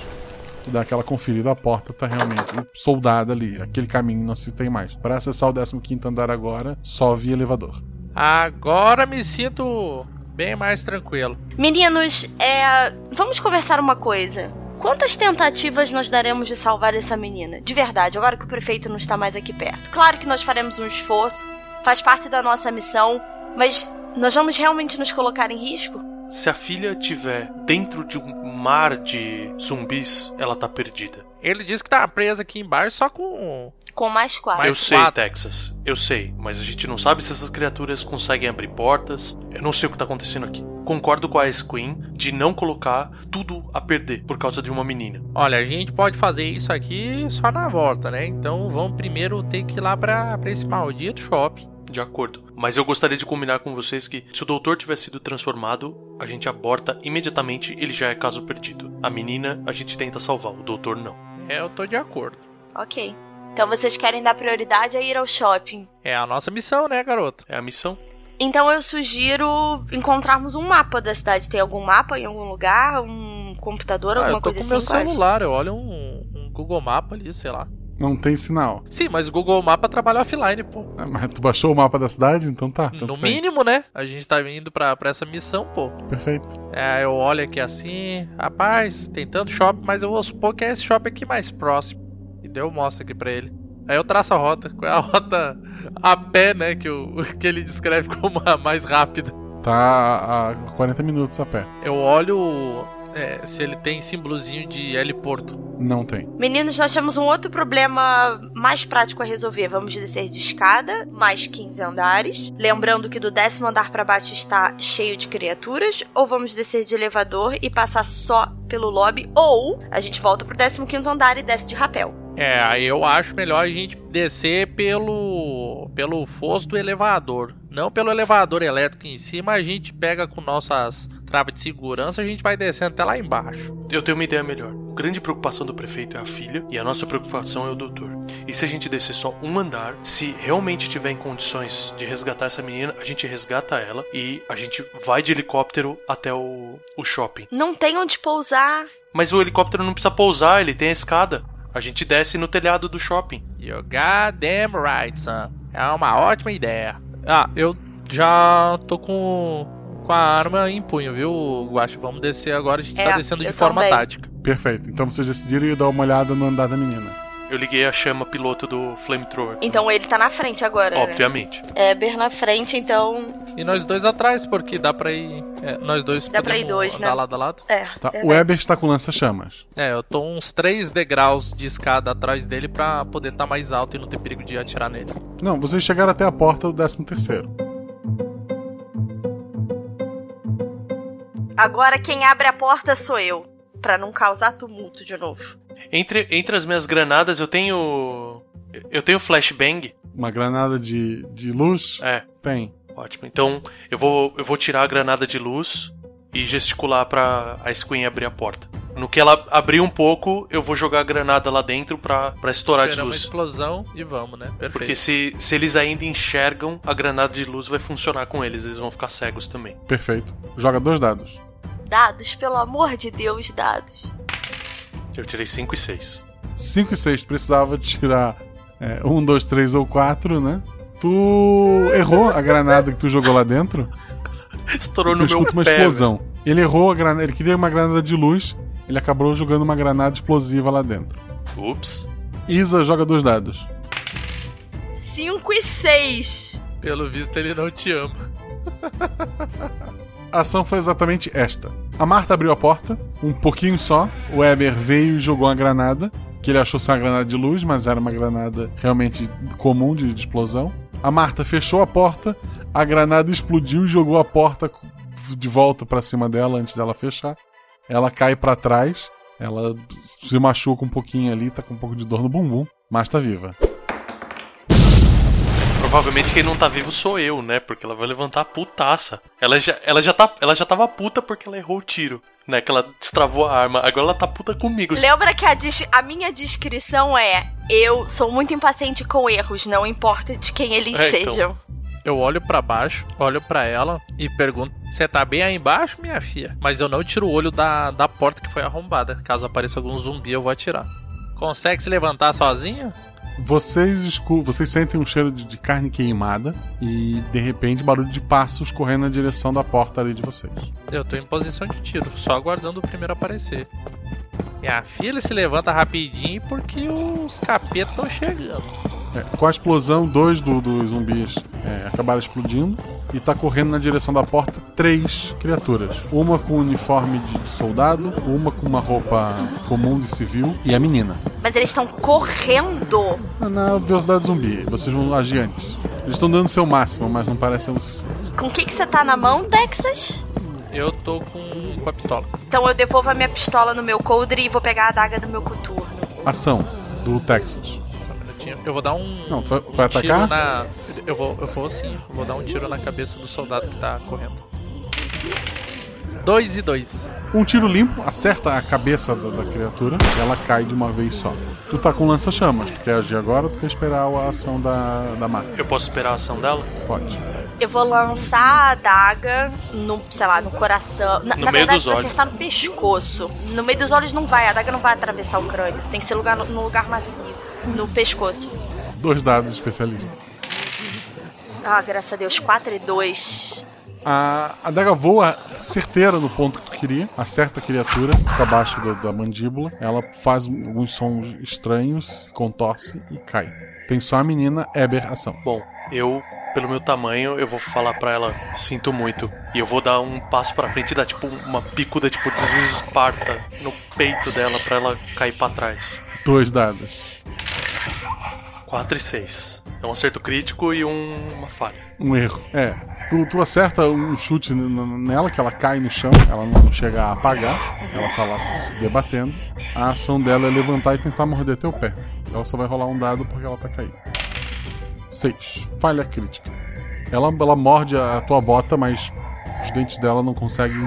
Tu dá aquela conferida, a porta tá realmente soldada ali. Aquele caminho não se tem mais. Para acessar o 15 andar agora, só via elevador. Agora me sinto bem mais tranquilo. Meninos, é. Vamos conversar uma coisa. Quantas tentativas nós daremos de salvar essa menina? De verdade, agora que o prefeito não está mais aqui perto. Claro que nós faremos um esforço, faz parte da nossa missão, mas nós vamos realmente nos colocar em risco? Se a filha tiver dentro de um mar de zumbis, ela tá perdida. Ele disse que tá presa aqui embaixo só com. Com mais quatro. eu sei, Texas. Eu sei. Mas a gente não sabe se essas criaturas conseguem abrir portas. Eu não sei o que tá acontecendo aqui. Concordo com a Ice Queen de não colocar tudo a perder por causa de uma menina. Olha, a gente pode fazer isso aqui só na volta, né? Então vamos primeiro ter que ir lá pra, pra esse maldito shopping. De acordo. Mas eu gostaria de combinar com vocês que, se o doutor tivesse sido transformado, a gente aborta imediatamente, ele já é caso perdido. A menina, a gente tenta salvar, o doutor não. É, eu tô de acordo. Ok. Então vocês querem dar prioridade a ir ao shopping. É a nossa missão, né, garoto? É a missão. Então eu sugiro encontrarmos um mapa da cidade. Tem algum mapa em algum lugar? Um computador, ah, alguma eu tô coisa com assim? meu celular, eu olho um, um Google Mapa ali, sei lá. Não tem sinal. Sim, mas o Google Mapa trabalha offline, pô. É, mas tu baixou o mapa da cidade? Então tá. No mínimo, né? A gente tá indo pra, pra essa missão, pô. Perfeito. É, eu olho aqui assim, rapaz, tem tanto shopping, mas eu vou supor que é esse shopping aqui mais próximo. E daí eu mostro aqui pra ele. Aí eu traço a rota, qual é a rota a pé, né? Que, eu, que ele descreve como a mais rápida. Tá a 40 minutos a pé. Eu olho é, se ele tem símbolozinho de heliporto. Não tem. Meninos, nós temos um outro problema mais prático a resolver. Vamos descer de escada, mais 15 andares. Lembrando que do décimo andar para baixo está cheio de criaturas. Ou vamos descer de elevador e passar só pelo lobby. Ou a gente volta pro 15 quinto andar e desce de rapel. É, aí eu acho melhor a gente descer pelo pelo fosso do elevador, não pelo elevador elétrico em cima, a gente pega com nossas traves de segurança, a gente vai descendo até lá embaixo. Eu tenho uma ideia melhor. A grande preocupação do prefeito é a filha e a nossa preocupação é o doutor. E se a gente descer só um andar, se realmente tiver em condições de resgatar essa menina, a gente resgata ela e a gente vai de helicóptero até o, o shopping. Não tem onde pousar. Mas o helicóptero não precisa pousar, ele tem a escada. A gente desce no telhado do shopping. You goddamn right, son. É uma ótima ideia. Ah, eu já tô com, com a arma em punho, viu, Guacho? Vamos descer agora, a gente É, tá descendo de forma também. tática. Perfeito. Então vocês decidiram ir dar uma olhada no andar da menina. Eu liguei a chama piloto do flamethrower. Então ele tá na frente agora. né? Obviamente. É, Ber na frente, então. E nós dois atrás, porque dá pra ir. é, nós dois Dá pra ir dois, né? lado a lado. É. Tá? verdade. O Eber está com lança-chamas. É, eu tô uns três degraus de escada atrás dele pra poder estar mais alto e não ter perigo de atirar nele. Não, vocês chegaram até a porta do 13 terceiro. Agora quem abre a porta sou eu. Pra não causar tumulto de novo. Entre, entre as minhas granadas eu tenho. Eu tenho flashbang. Uma granada de, de luz? É. Tem. Ótimo. Então eu vou, eu vou tirar a granada de luz e gesticular pra a Squin abrir a porta. No que ela abrir um pouco, eu vou jogar a granada lá dentro pra, pra estourar de Esperamos luz. uma explosão e vamos, né? Perfeito. Porque se, se eles ainda enxergam, a granada de luz vai funcionar com eles, eles vão ficar cegos também. Perfeito. Joga dois dados. Dados, pelo amor de Deus, dados. Eu tirei 5 e 6. 5 e 6 precisava tirar 1, 2, 3 ou 4, né? Tu errou a granada que tu jogou lá dentro. Estourou tu no meu uma pé, explosão. Ele errou a granada, ele queria uma granada de luz, ele acabou jogando uma granada explosiva lá dentro. Ups. Isa joga dois dados. 5 e 6. Pelo visto, ele não te ama. A ação foi exatamente esta. A Marta abriu a porta, um pouquinho só. O Weber veio e jogou uma granada, que ele achou ser uma granada de luz, mas era uma granada realmente comum de, de explosão. A Marta fechou a porta, a granada explodiu e jogou a porta de volta para cima dela antes dela fechar. Ela cai para trás, ela se machuca um pouquinho ali, tá com um pouco de dor no bumbum, mas tá viva. Provavelmente quem não tá vivo sou eu, né? Porque ela vai levantar a putaça. Ela já, ela já, tá, ela já tava puta porque ela errou o tiro, né? Que ela destravou a arma. Agora ela tá puta comigo. Lembra que a, a minha descrição é: eu sou muito impaciente com erros, não importa de quem eles É, então. sejam. Eu olho pra baixo, olho pra ela e pergunto: Você tá bem aí embaixo, minha filha? Mas eu não tiro o olho da, da porta que foi arrombada. Caso apareça algum zumbi, eu vou atirar. Consegue se levantar sozinho? Vocês vocês sentem um cheiro de, de carne queimada e de repente barulho de passos correndo na direção da porta ali de vocês. Eu tô em posição de tiro, só aguardando o primeiro aparecer. Minha filha se levanta rapidinho porque os capetas estão chegando. É, com a explosão, dois do- dos zumbis é, acabaram explodindo e tá correndo na direção da porta três criaturas. Uma com uniforme de soldado, uma com uma roupa comum de civil e a menina. Mas eles estão correndo. Na velocidade zumbi, vocês vão agir antes. Eles estão dando o seu máximo, mas não parece ser o suficiente. Com o que, que você tá na mão, Texas? Eu tô com, com a pistola. Então eu devolvo a minha pistola no meu coldre e vou pegar a adaga do meu coturno. Ação do Texas. Eu vou dar um. Não, tu vai- vai um atacar? Na... Eu vou, eu vou sim. Eu vou dar um tiro na cabeça do soldado que tá correndo. Dois e dois. Um tiro limpo acerta a cabeça da, da criatura e ela cai de uma vez só. Tu tá com lança-chamas. Tu quer agir agora ou tu quer esperar a ação da, da marca? Eu posso esperar a ação dela? Pode. Eu vou lançar a adaga no, sei lá, no coração. Na, No na meio verdade, dos olhos. acertar no pescoço. No meio dos olhos não vai, a adaga não vai atravessar o crânio. Tem que ser lugar, no lugar macio. No pescoço. Dois dados especialistas. Ah, graças a Deus, 4 e 2. A adaga voa certeira no ponto que tu queria, acerta a criatura, fica abaixo da, da mandíbula. Ela faz alguns sons estranhos, contorce e cai. Tem só a menina Eber ação. Bom, eu, pelo meu tamanho, eu vou falar pra ela, sinto muito. E eu vou dar um passo pra frente e dar tipo uma picuda, tipo, desesparta no peito dela pra ela cair pra trás. Dois dados. 4 e 6. É um acerto crítico e um- uma falha. Um erro. É. Tu, tu acerta um chute nela, que ela cai no chão, ela não chega a apagar, ela tá lá se debatendo. A ação dela é levantar e tentar morder teu pé. Ela só vai rolar um dado porque ela tá caída. 6. Falha crítica. Ela, ela morde a tua bota, mas os dentes dela não conseguem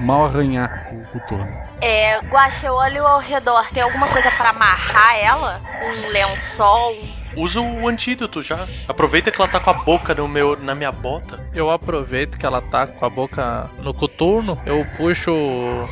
mal arranhar o coturno. É, Guaxa, eu olho ao redor. Tem alguma coisa pra amarrar ela? Um lençol? Usa o antídoto já. Aproveita que ela tá com a boca no meu, na minha bota. Eu aproveito que ela tá com a boca no coturno, eu puxo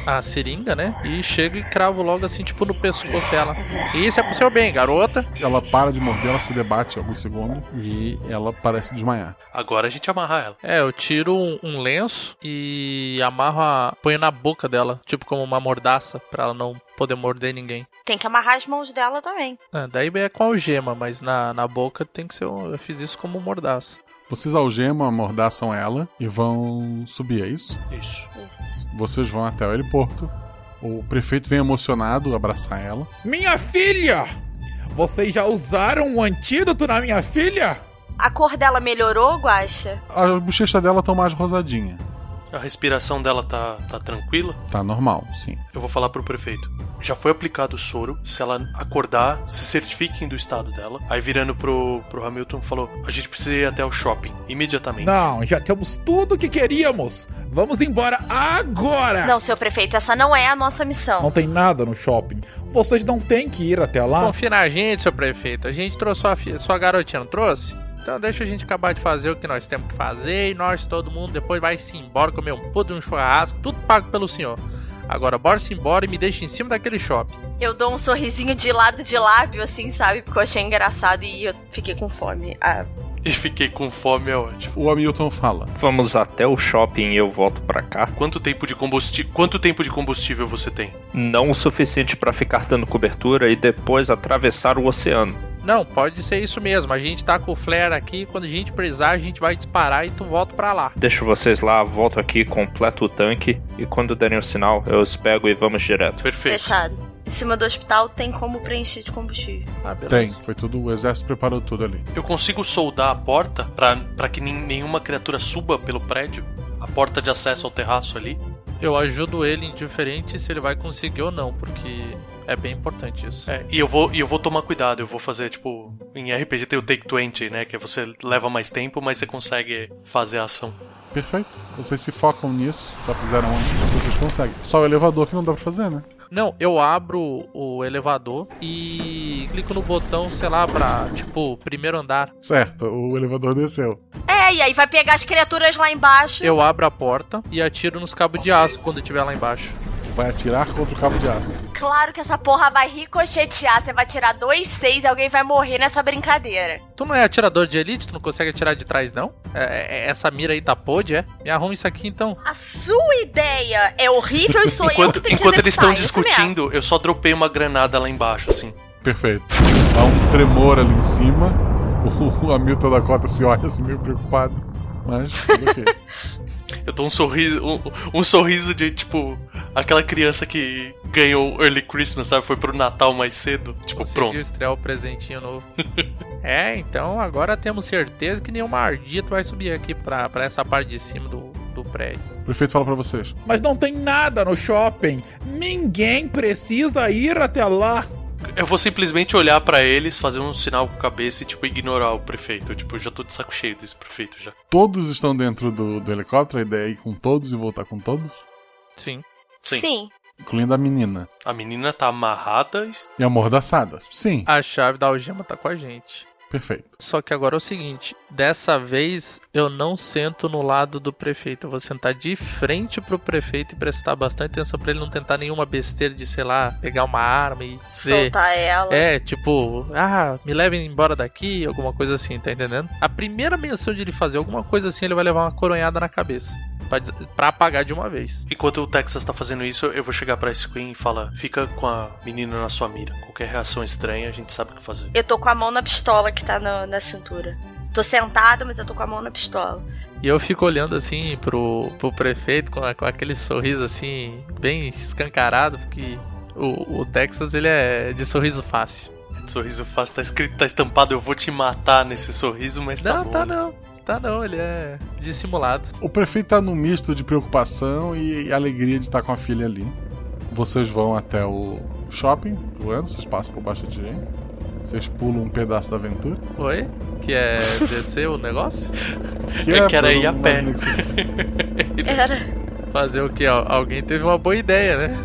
a seringa, né? E chego e cravo logo assim, tipo no pescoço dela. Isso é pro seu bem, garota. Ela para de morder, ela se debate alguns segundos e ela parece desmaiar. Agora a gente amarra ela. É, eu tiro um, um lenço e amarro a. ponho na boca dela, tipo como uma mordaça, pra ela não poder morder ninguém. Tem que amarrar as mãos dela também. É, daí é com algema, mas na, na boca tem que ser. um- Eu fiz isso como mordaça. Vocês algemam, amordaçam ela e vão subir, é isso? Isso. Isso. Vocês vão até o aeroporto. O prefeito vem emocionado abraçar ela. Minha filha! Vocês já usaram o antídoto na minha filha? A cor dela melhorou, Guaxa? A bochecha dela tá mais rosadinha. A respiração dela tá, tá tranquila? Tá normal, sim. Eu vou falar pro prefeito. Já foi aplicado o soro. Se ela acordar, se certifiquem do estado dela. Aí virando pro, pro Hamilton, falou: A gente precisa ir até o shopping imediatamente. Não, já temos tudo o que queríamos. Vamos embora agora! Não, senhor prefeito, essa não é a nossa missão. Não tem nada no shopping. Vocês não têm que ir até lá. Confia na gente, seu prefeito. A gente trouxe sua, fi- sua garotinha, não trouxe? Então deixa a gente acabar de fazer o que nós temos que fazer e nós, todo mundo, depois vai se embora comer um puto de um churrasco, tudo pago pelo senhor. Agora bora se embora e me deixa em cima daquele shopping. Eu dou um sorrisinho de lado de lábio, assim, sabe? Porque eu achei engraçado e eu fiquei com fome. Ah, E fiquei com fome, é ótimo. O Hamilton fala. Vamos até o shopping e eu volto pra cá. Quanto tempo de combustível, quanto tempo de combustível você tem? Não o suficiente pra ficar dando cobertura e depois atravessar o oceano. Não, pode ser isso mesmo. A gente tá com o flare aqui, quando a gente precisar, a gente vai disparar e tu volta pra lá. Deixo vocês lá, volto aqui, completo o tanque e quando derem o sinal, eu os pego e vamos direto. Perfeito. fechado. Em cima do hospital tem como preencher de combustível. Ah, Tem, beleza. foi tudo, o exército preparou tudo ali. Eu consigo soldar a porta pra, pra que nenhuma criatura suba pelo prédio? A porta de acesso ao terraço ali? Eu ajudo ele indiferente se ele vai conseguir ou não, porque é bem importante isso. É, e eu vou, e eu vou tomar cuidado, eu vou fazer, tipo, em RPG tem o Take 20, né? Que você leva mais tempo, mas você consegue fazer a ação. Perfeito. Vocês se focam nisso, já fizeram antes, vocês conseguem. Só o elevador que não dá pra fazer, né? Não, eu abro o elevador e clico no botão, sei lá, pra, tipo, primeiro andar. Certo, o elevador desceu. É, e aí vai pegar as criaturas lá embaixo. Eu abro a porta e atiro nos cabos de aço quando estiver lá embaixo. Vai atirar contra o cabo de aço. Claro que essa porra vai ricochetear. Você vai tirar dois seis e alguém vai morrer nessa brincadeira. Tu não é atirador de elite? Tu não consegue atirar de trás, não? É- é- essa mira aí tá podre, é? Me arruma isso aqui então. A sua ideia é horrível e sou eu que Enquanto, tenho que enquanto eles estão é discutindo, eu só dropei uma granada lá embaixo, assim. Perfeito. Há um tremor ali em cima. O Hamilton da Cota se olha assim meio preocupado. Mas tudo ok. Eu dou um sorriso, um, um sorriso de tipo aquela criança que ganhou Early Christmas, sabe? Foi pro Natal mais cedo. Tipo, Conseguiu pronto. estrear o presentinho novo. é, então agora temos certeza que nenhuma ardito vai subir aqui pra, pra essa parte de cima do, do prédio. O prefeito fala pra vocês. Mas não tem nada no shopping. Ninguém precisa ir até lá. Eu vou simplesmente olhar pra eles, fazer um sinal com a cabeça e, tipo, ignorar o prefeito. Eu, tipo, já tô de saco cheio desse prefeito já. Todos estão dentro do, do helicóptero, a ideia é ir com todos e voltar com todos? Sim. Sim. Incluindo a menina. A menina tá amarrada e E amordaçada. Sim, A chave da algema tá com a gente. Perfeito. Só que agora é o seguinte, dessa vez eu não sento no lado do prefeito, eu vou sentar de frente pro prefeito e prestar bastante atenção pra ele não tentar nenhuma besteira de, sei lá, pegar uma arma e dizer, Soltar ela. É, tipo, ah, me levem embora daqui, alguma coisa assim, tá entendendo? A primeira menção de ele fazer alguma coisa assim, ele vai levar uma coronhada na cabeça. Pra apagar de uma vez. Enquanto o Texas tá fazendo isso, eu vou chegar pra esse Queen e falar: fica com a menina na sua mira. Qualquer reação estranha, a gente sabe o que fazer. Eu tô com a mão na pistola que tá na, na cintura. Tô sentada, mas eu tô com a mão na pistola. E eu fico olhando assim pro, pro prefeito com, com aquele sorriso assim, bem escancarado, porque o, o Texas ele é de sorriso fácil. Sorriso fácil, tá escrito, tá estampado, eu vou te matar nesse sorriso, mas tá Não, bom. tá né? não. Tá não, ele é dissimulado. O prefeito tá num misto de preocupação e alegria de estar com a filha ali. Vocês vão até o shopping, voando, vocês passam por baixo de Vocês pulam um pedaço da aventura. Oi? Que é descer o negócio? Que É que era ir a pé. Era. Fazer o que? Alguém teve uma boa ideia, né?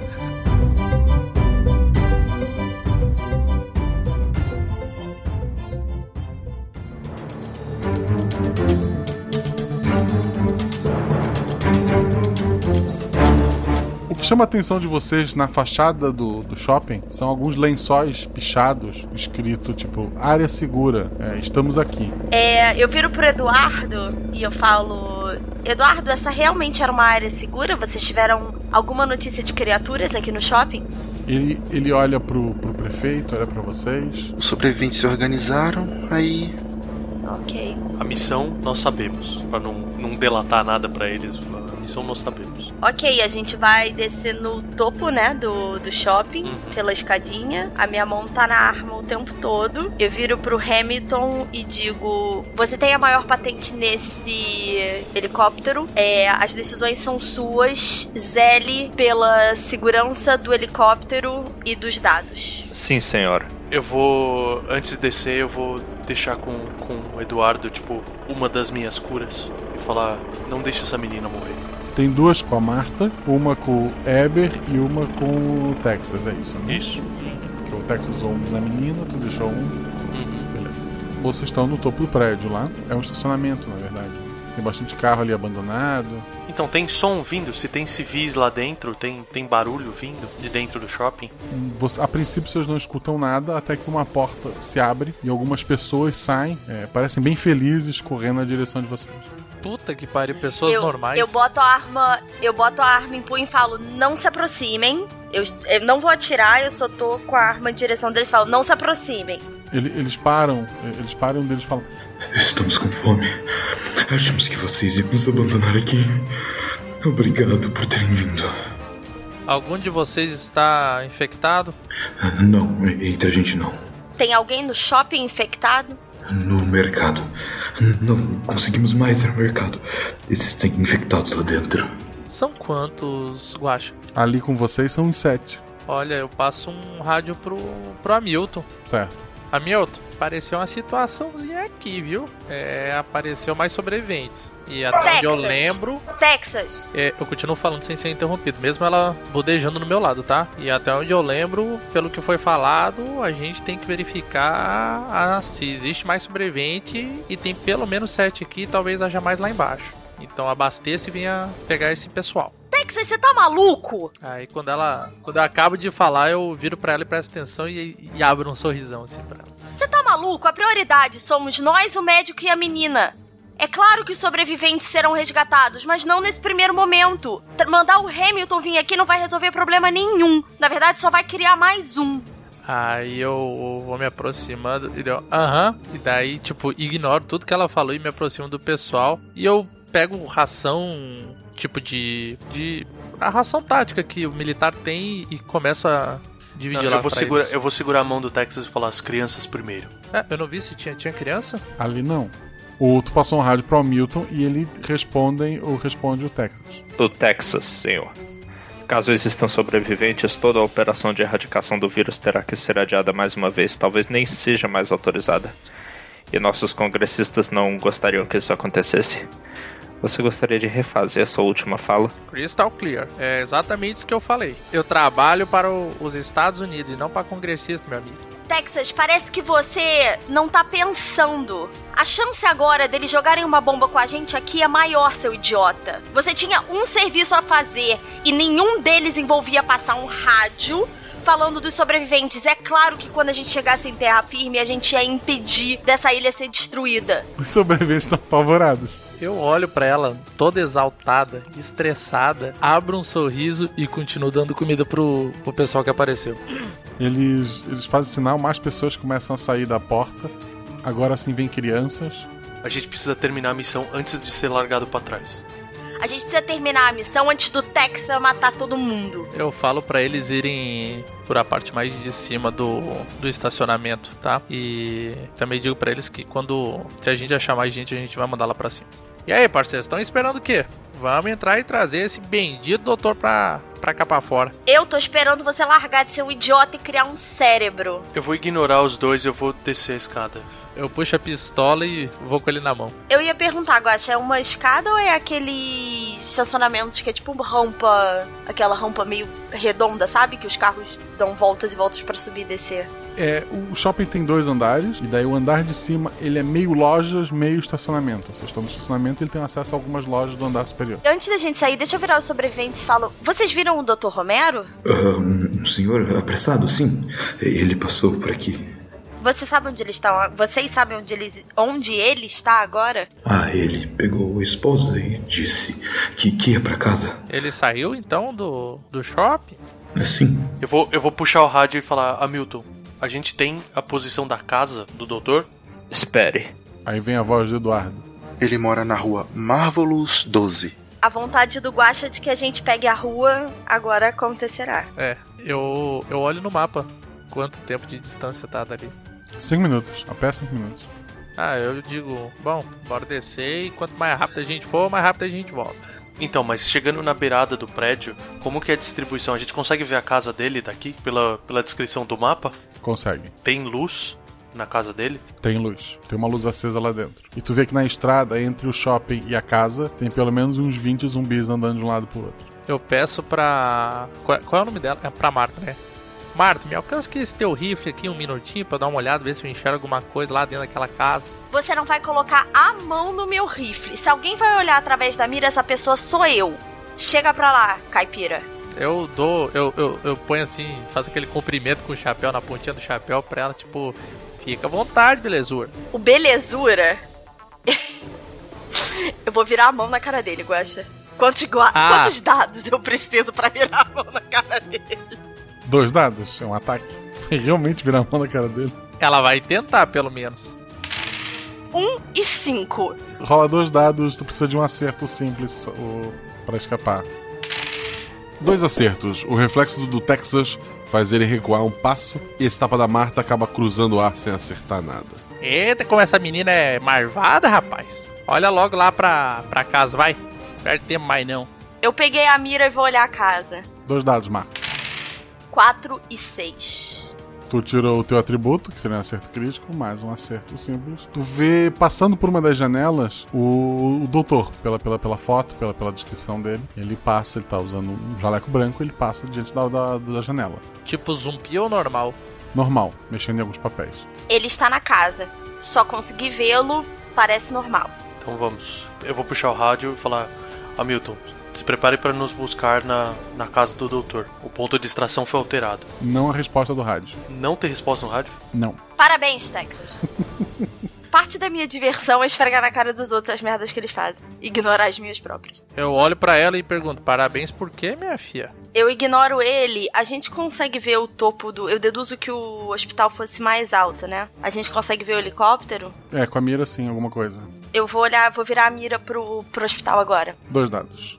Chama a atenção de vocês na fachada do, do shopping são alguns lençóis pichados, escrito tipo, área segura, é, estamos aqui. É, eu viro pro Eduardo e eu falo: Eduardo, essa realmente era uma área segura? Vocês tiveram alguma notícia de criaturas aqui no shopping? Ele, ele olha pro, pro prefeito, olha pra vocês. Os sobreviventes se organizaram, aí Ok. A missão nós sabemos, Pra não, não delatar nada pra eles. A missão nós sabemos. Ok, a gente vai descer no topo, né, do, do shopping, pela escadinha. A minha mão tá na arma o tempo todo. Eu viro pro Hamilton e digo: Você tem a maior patente nesse helicóptero. É, as decisões são suas. Zele pela segurança do helicóptero e dos dados. Sim, senhora. Eu vou. Antes de descer, eu vou deixar com, com o Eduardo, tipo, uma das minhas curas. E falar: Não deixe essa menina morrer. Tem duas com a Marta, uma com o Eber e uma com o Texas, é isso, né? Isso. Porque o Texas usou um na menina, tu deixou um. Beleza. Vocês estão no topo do prédio lá. É um estacionamento, na verdade. Tem bastante carro ali abandonado. Então, tem som vindo? Se tem civis lá dentro, tem, tem barulho vindo de dentro do shopping? Você- a princípio vocês não escutam nada até que uma porta se abre e algumas pessoas saem, é, parecem bem felizes, correndo na direção de vocês. Puta que pariu, pessoas eu, normais. eu boto a arma, eu boto a arma em punho e falo: "Não se aproximem". Eu, eu não vou atirar, eu só tô com a arma em direção deles, e falo: "Não se aproximem". Ele- eles param, é, eles param deles falam: Estamos com fome. Achamos que vocês iam nos abandonar aqui. Obrigado por terem vindo. Algum de vocês está infectado? Não, entre a gente não. Tem alguém no shopping infectado? No mercado. Não conseguimos mais ir ao mercado. Existem infectados lá dentro. São quantos, Guacha? Ali com vocês são uns sete. Olha, eu passo um rádio pro, pro Hamilton. Certo. Hamilton, apareceu uma situaçãozinha aqui, viu? É, apareceu mais sobreviventes. E até onde eu Texas. lembro, Texas. é, eu continuo falando sem ser interrompido, mesmo ela bodejando no meu lado, tá? E até onde eu lembro, pelo que foi falado, a gente tem que verificar a- se existe mais sobrevivente e tem pelo menos sete aqui, talvez haja mais lá embaixo. Então abasteça e venha pegar esse pessoal. Texas, você tá maluco? Aí quando ela. Quando eu acabo de falar, eu viro pra ela e presto atenção e, e abro um sorrisão assim pra ela. Você tá maluco? A prioridade somos nós, o médico e a menina. É claro que os sobreviventes serão resgatados, mas não nesse primeiro momento. T- Mandar o Hamilton vir aqui não vai resolver problema nenhum. Na verdade, só vai criar mais um. Aí eu vou me aproximando e deu, aham. E daí, tipo, ignoro tudo que ela falou e me aproximo do pessoal. E eu pego ração, tipo de. de. a ração tática que o militar tem e começo a dividir Não, lá eu, vou pra segura, eles. eu vou segurar a mão do Texas e falar as crianças primeiro. É, eu não vi se tinha, tinha criança. Ali não. O outro passou um rádio pro Milton e ele respondem, ou responde o Texas. Do Texas, senhor. Caso existam sobreviventes, toda a operação de erradicação do vírus terá que ser adiada mais uma vez, talvez nem seja mais autorizada. E nossos congressistas não gostariam que isso acontecesse. Você gostaria de refazer sua última fala? Crystal clear. É exatamente isso que eu falei. Eu trabalho para o- os Estados Unidos e não para congressista, meu amigo. Texas, parece que você não tá pensando. A chance agora deles jogarem uma bomba com a gente aqui é maior, seu idiota. Você tinha um serviço a fazer e nenhum deles envolvia passar um rádio falando dos sobreviventes. É claro que quando a gente chegasse em terra firme, a gente ia impedir dessa ilha ser destruída. Os sobreviventes estão apavorados. Eu olho pra ela, toda exaltada, estressada, abro um sorriso e continuo dando comida pro, pro pessoal que apareceu. Eles, eles fazem sinal, mais pessoas começam a sair da porta. Agora sim vem crianças. A gente precisa terminar a missão antes de ser largado pra trás. A gente precisa terminar a missão antes do Texas matar todo mundo. Eu falo pra eles irem por a parte mais de cima do, do estacionamento, tá? E também digo pra eles que quando se a gente achar mais gente, a gente vai mandar lá pra cima. E aí, parceiros, estão esperando o quê? Vamos entrar e trazer esse bendito doutor pra, pra cá pra fora. Eu tô esperando você largar de ser um idiota e criar um cérebro. Eu vou ignorar os dois e eu vou descer a escada. Eu puxo a pistola e vou com ele na mão. Eu ia perguntar, Guaxa, é uma escada ou é aqueles estacionamentos que é tipo uma rampa, aquela rampa meio redonda, sabe? Que os carros dão voltas e voltas pra subir e descer. É, o shopping tem dois andares, e daí o andar de cima ele é meio lojas, meio estacionamento. Vocês estão no estacionamento ele tem acesso a algumas lojas do andar superior. Antes da gente sair, deixa eu virar os sobreviventes e falo: Vocês viram o Dr. Romero? Ah, um senhor apressado, sim. Ele passou por aqui. Você sabe onde ele está? Vocês sabem onde ele, onde ele está agora? Ah, ele pegou a esposa e disse que, que ia pra casa. Ele saiu então do, do shopping? Sim. Eu vou, eu vou puxar o rádio e falar, Hamilton, a gente tem a posição da casa do doutor? Espere. Aí vem a voz do Eduardo. Ele mora na rua Marvelous 12. A vontade do Guaxa de que a gente pegue a rua agora acontecerá. É, eu, eu olho no mapa quanto tempo de distância tá dali. Cinco minutos. A pé cinco minutos. Ah, eu digo, bom, bora descer e quanto mais rápido a gente for, mais rápido a gente volta. Então, mas chegando na beirada do prédio, como que é a distribuição? A gente consegue ver a casa dele daqui pela, pela descrição do mapa? Consegue. Tem luz na casa dele? Tem luz. Tem uma luz acesa lá dentro. E tu vê que na estrada, entre o shopping e a casa, tem pelo menos uns 20 zumbis andando de um lado pro outro. Eu peço pra. Qual, qual é o nome dela? É pra Marta, né? Marta, me alcança aqui esse teu rifle aqui um minutinho pra eu dar uma olhada, ver se eu enxergo alguma coisa lá dentro daquela casa. Você não vai colocar a mão no meu rifle. Se alguém vai olhar através da mira, essa pessoa sou eu. Chega pra lá, caipira. Eu dou. Eu, eu, eu ponho assim, faço aquele comprimento com o chapéu na pontinha do chapéu pra ela, tipo, fica à vontade, belezura. O belezura. eu vou virar a mão na cara dele, Guaxa. Quantos. Ah. Quantos dados eu preciso pra virar a mão na cara dele? Dois dados, é um ataque. Vai realmente virar a mão na cara dele. Ela vai tentar, pelo menos. Um e cinco. Rola dois dados, tu precisa de um acerto simples o... para escapar. Dois acertos. O reflexo do, do Texas faz ele recuar um passo e esse tapa da Marta acaba cruzando o ar sem acertar nada. Eita, como essa menina é marvada, rapaz. Olha logo lá pra, pra casa, vai. Perde tempo mais não. Eu peguei a mira e vou olhar a casa. Dois dados, Marta. 4 e 6. Tu tirou o teu atributo, que seria um acerto crítico, mais um acerto simples. Tu vê, passando por uma das janelas, o, o doutor, pela, pela, pela foto, pela, pela descrição dele. Ele passa, ele tá usando um jaleco branco, ele passa diante da, da, da janela. Tipo zumbi ou normal? Normal, mexendo em alguns papéis. Ele está na casa. Só consegui vê-lo, parece normal. Então vamos. Eu vou puxar o rádio e falar: Hamilton, se prepare para nos buscar na, na casa do doutor. O ponto de extração foi alterado. Não a resposta do rádio. Não tem resposta no rádio? Não. Parabéns, Texas. Parte da minha diversão é esfregar na cara dos outros as merdas que eles fazem. Ignorar as minhas próprias. Eu olho pra ela e pergunto: parabéns por quê, minha filha? Eu ignoro ele, a gente consegue ver o topo do. Eu deduzo que o hospital fosse mais alto, né? A gente consegue ver o helicóptero? É, com a mira sim, alguma coisa. Eu vou olhar, vou virar a mira pro, pro hospital agora. Dois dados.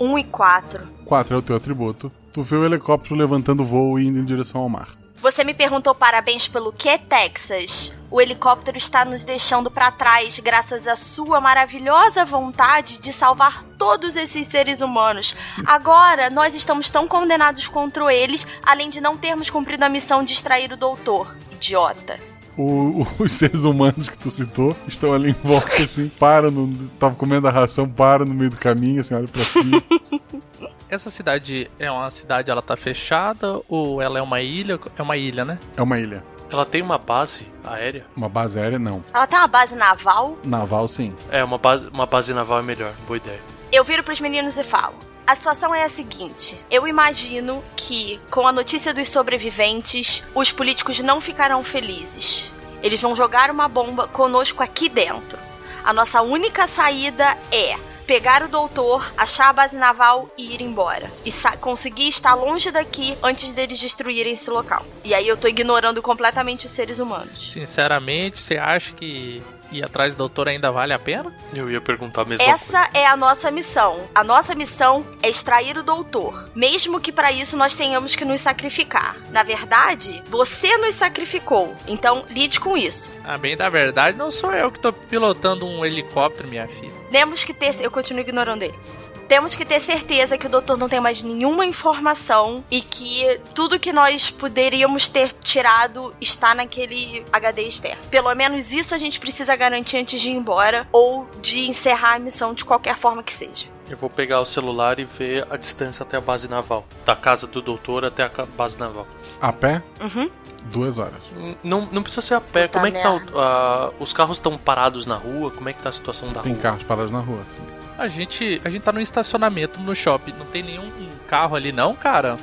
1 um e 4. 4 é o teu atributo. Tu vê o helicóptero levantando voo e indo em direção ao mar. Você me perguntou parabéns pelo que, Texas? O helicóptero está nos deixando para trás graças à sua maravilhosa vontade de salvar todos esses seres humanos. Agora, nós estamos tão condenados contra eles, além de não termos cumprido a missão de extrair o doutor. Idiota. O, os seres humanos que tu citou estão ali em volta, assim, para no. Tava comendo a ração, para no meio do caminho, assim, olha pra cima. Essa cidade é uma cidade, ela tá fechada ou ela é uma ilha? É uma ilha, né? É uma ilha. Ela tem uma base aérea? Uma base aérea, não. Ela tem uma base naval? Naval, sim. É, uma base, uma base naval é melhor. Boa ideia. Eu viro pros meninos e falo. A situação é a seguinte: eu imagino que, com a notícia dos sobreviventes, os políticos não ficarão felizes. Eles vão jogar uma bomba conosco aqui dentro. A nossa única saída é pegar o doutor, achar a base naval e ir embora. E conseguir estar longe daqui antes deles destruírem esse local. E aí eu tô ignorando completamente os seres humanos. Sinceramente, você acha que ir atrás do doutor ainda vale a pena? Eu ia perguntar a mesma Essa coisa. é a nossa missão. A nossa missão é extrair o doutor, mesmo que para isso nós tenhamos que nos sacrificar. Na verdade, você nos sacrificou. Então, lide com isso. Ah, bem da verdade, não sou eu que tô pilotando um helicóptero, minha filha. Temos que ter, eu continuo ignorando ele. Temos que ter certeza que o doutor não tem mais nenhuma informação e que tudo que nós poderíamos ter tirado está naquele HD externo. Pelo menos isso a gente precisa garantir antes de ir embora ou de encerrar a missão de qualquer forma que seja. Eu vou pegar o celular e ver a distância até a base naval. Da casa do doutor até a base naval. A pé? Uhum. Duas horas. Não, não precisa ser a pé. Puta Como é que tá? o- merda. ah, os carros estão parados na rua? Como é que tá a situação da Tem rua? carros parados na rua, assim. A gente, a gente tá no estacionamento no shopping. Não tem nenhum carro ali, não, cara?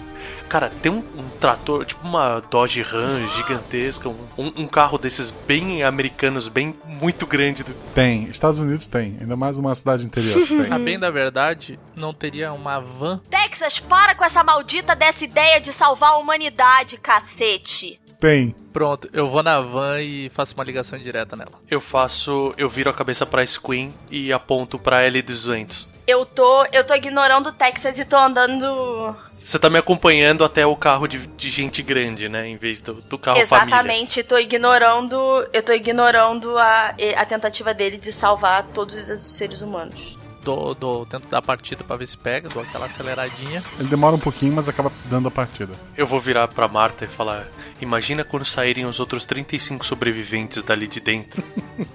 Cara, tem um, um trator, tipo uma Dodge Ram gigantesca, um, um- um carro desses bem americanos, bem muito grande. Do... Tem. Estados Unidos tem. Ainda mais uma cidade interior. Tem. A bem da verdade, não teria uma van? Texas, para com essa maldita dessa ideia de salvar a humanidade, cacete. Tem. Pronto, eu vou na van e faço uma ligação direta nela. Eu faço. Eu viro a cabeça pra Queen e aponto pra L200. Eu tô, eu tô ignorando o Texas e tô andando. Você tá me acompanhando até o carro de, de gente grande, né? Em vez do, do carro família. Exatamente, tô ignorando. Eu tô ignorando a, a tentativa dele de salvar todos os seres humanos. Dou, dou, tento dar a partida pra ver se pega, dou aquela aceleradinha. Ele demora um pouquinho, mas acaba dando a partida. Eu vou virar pra Marta e falar: Imagina quando saírem os outros 35 sobreviventes dali de dentro.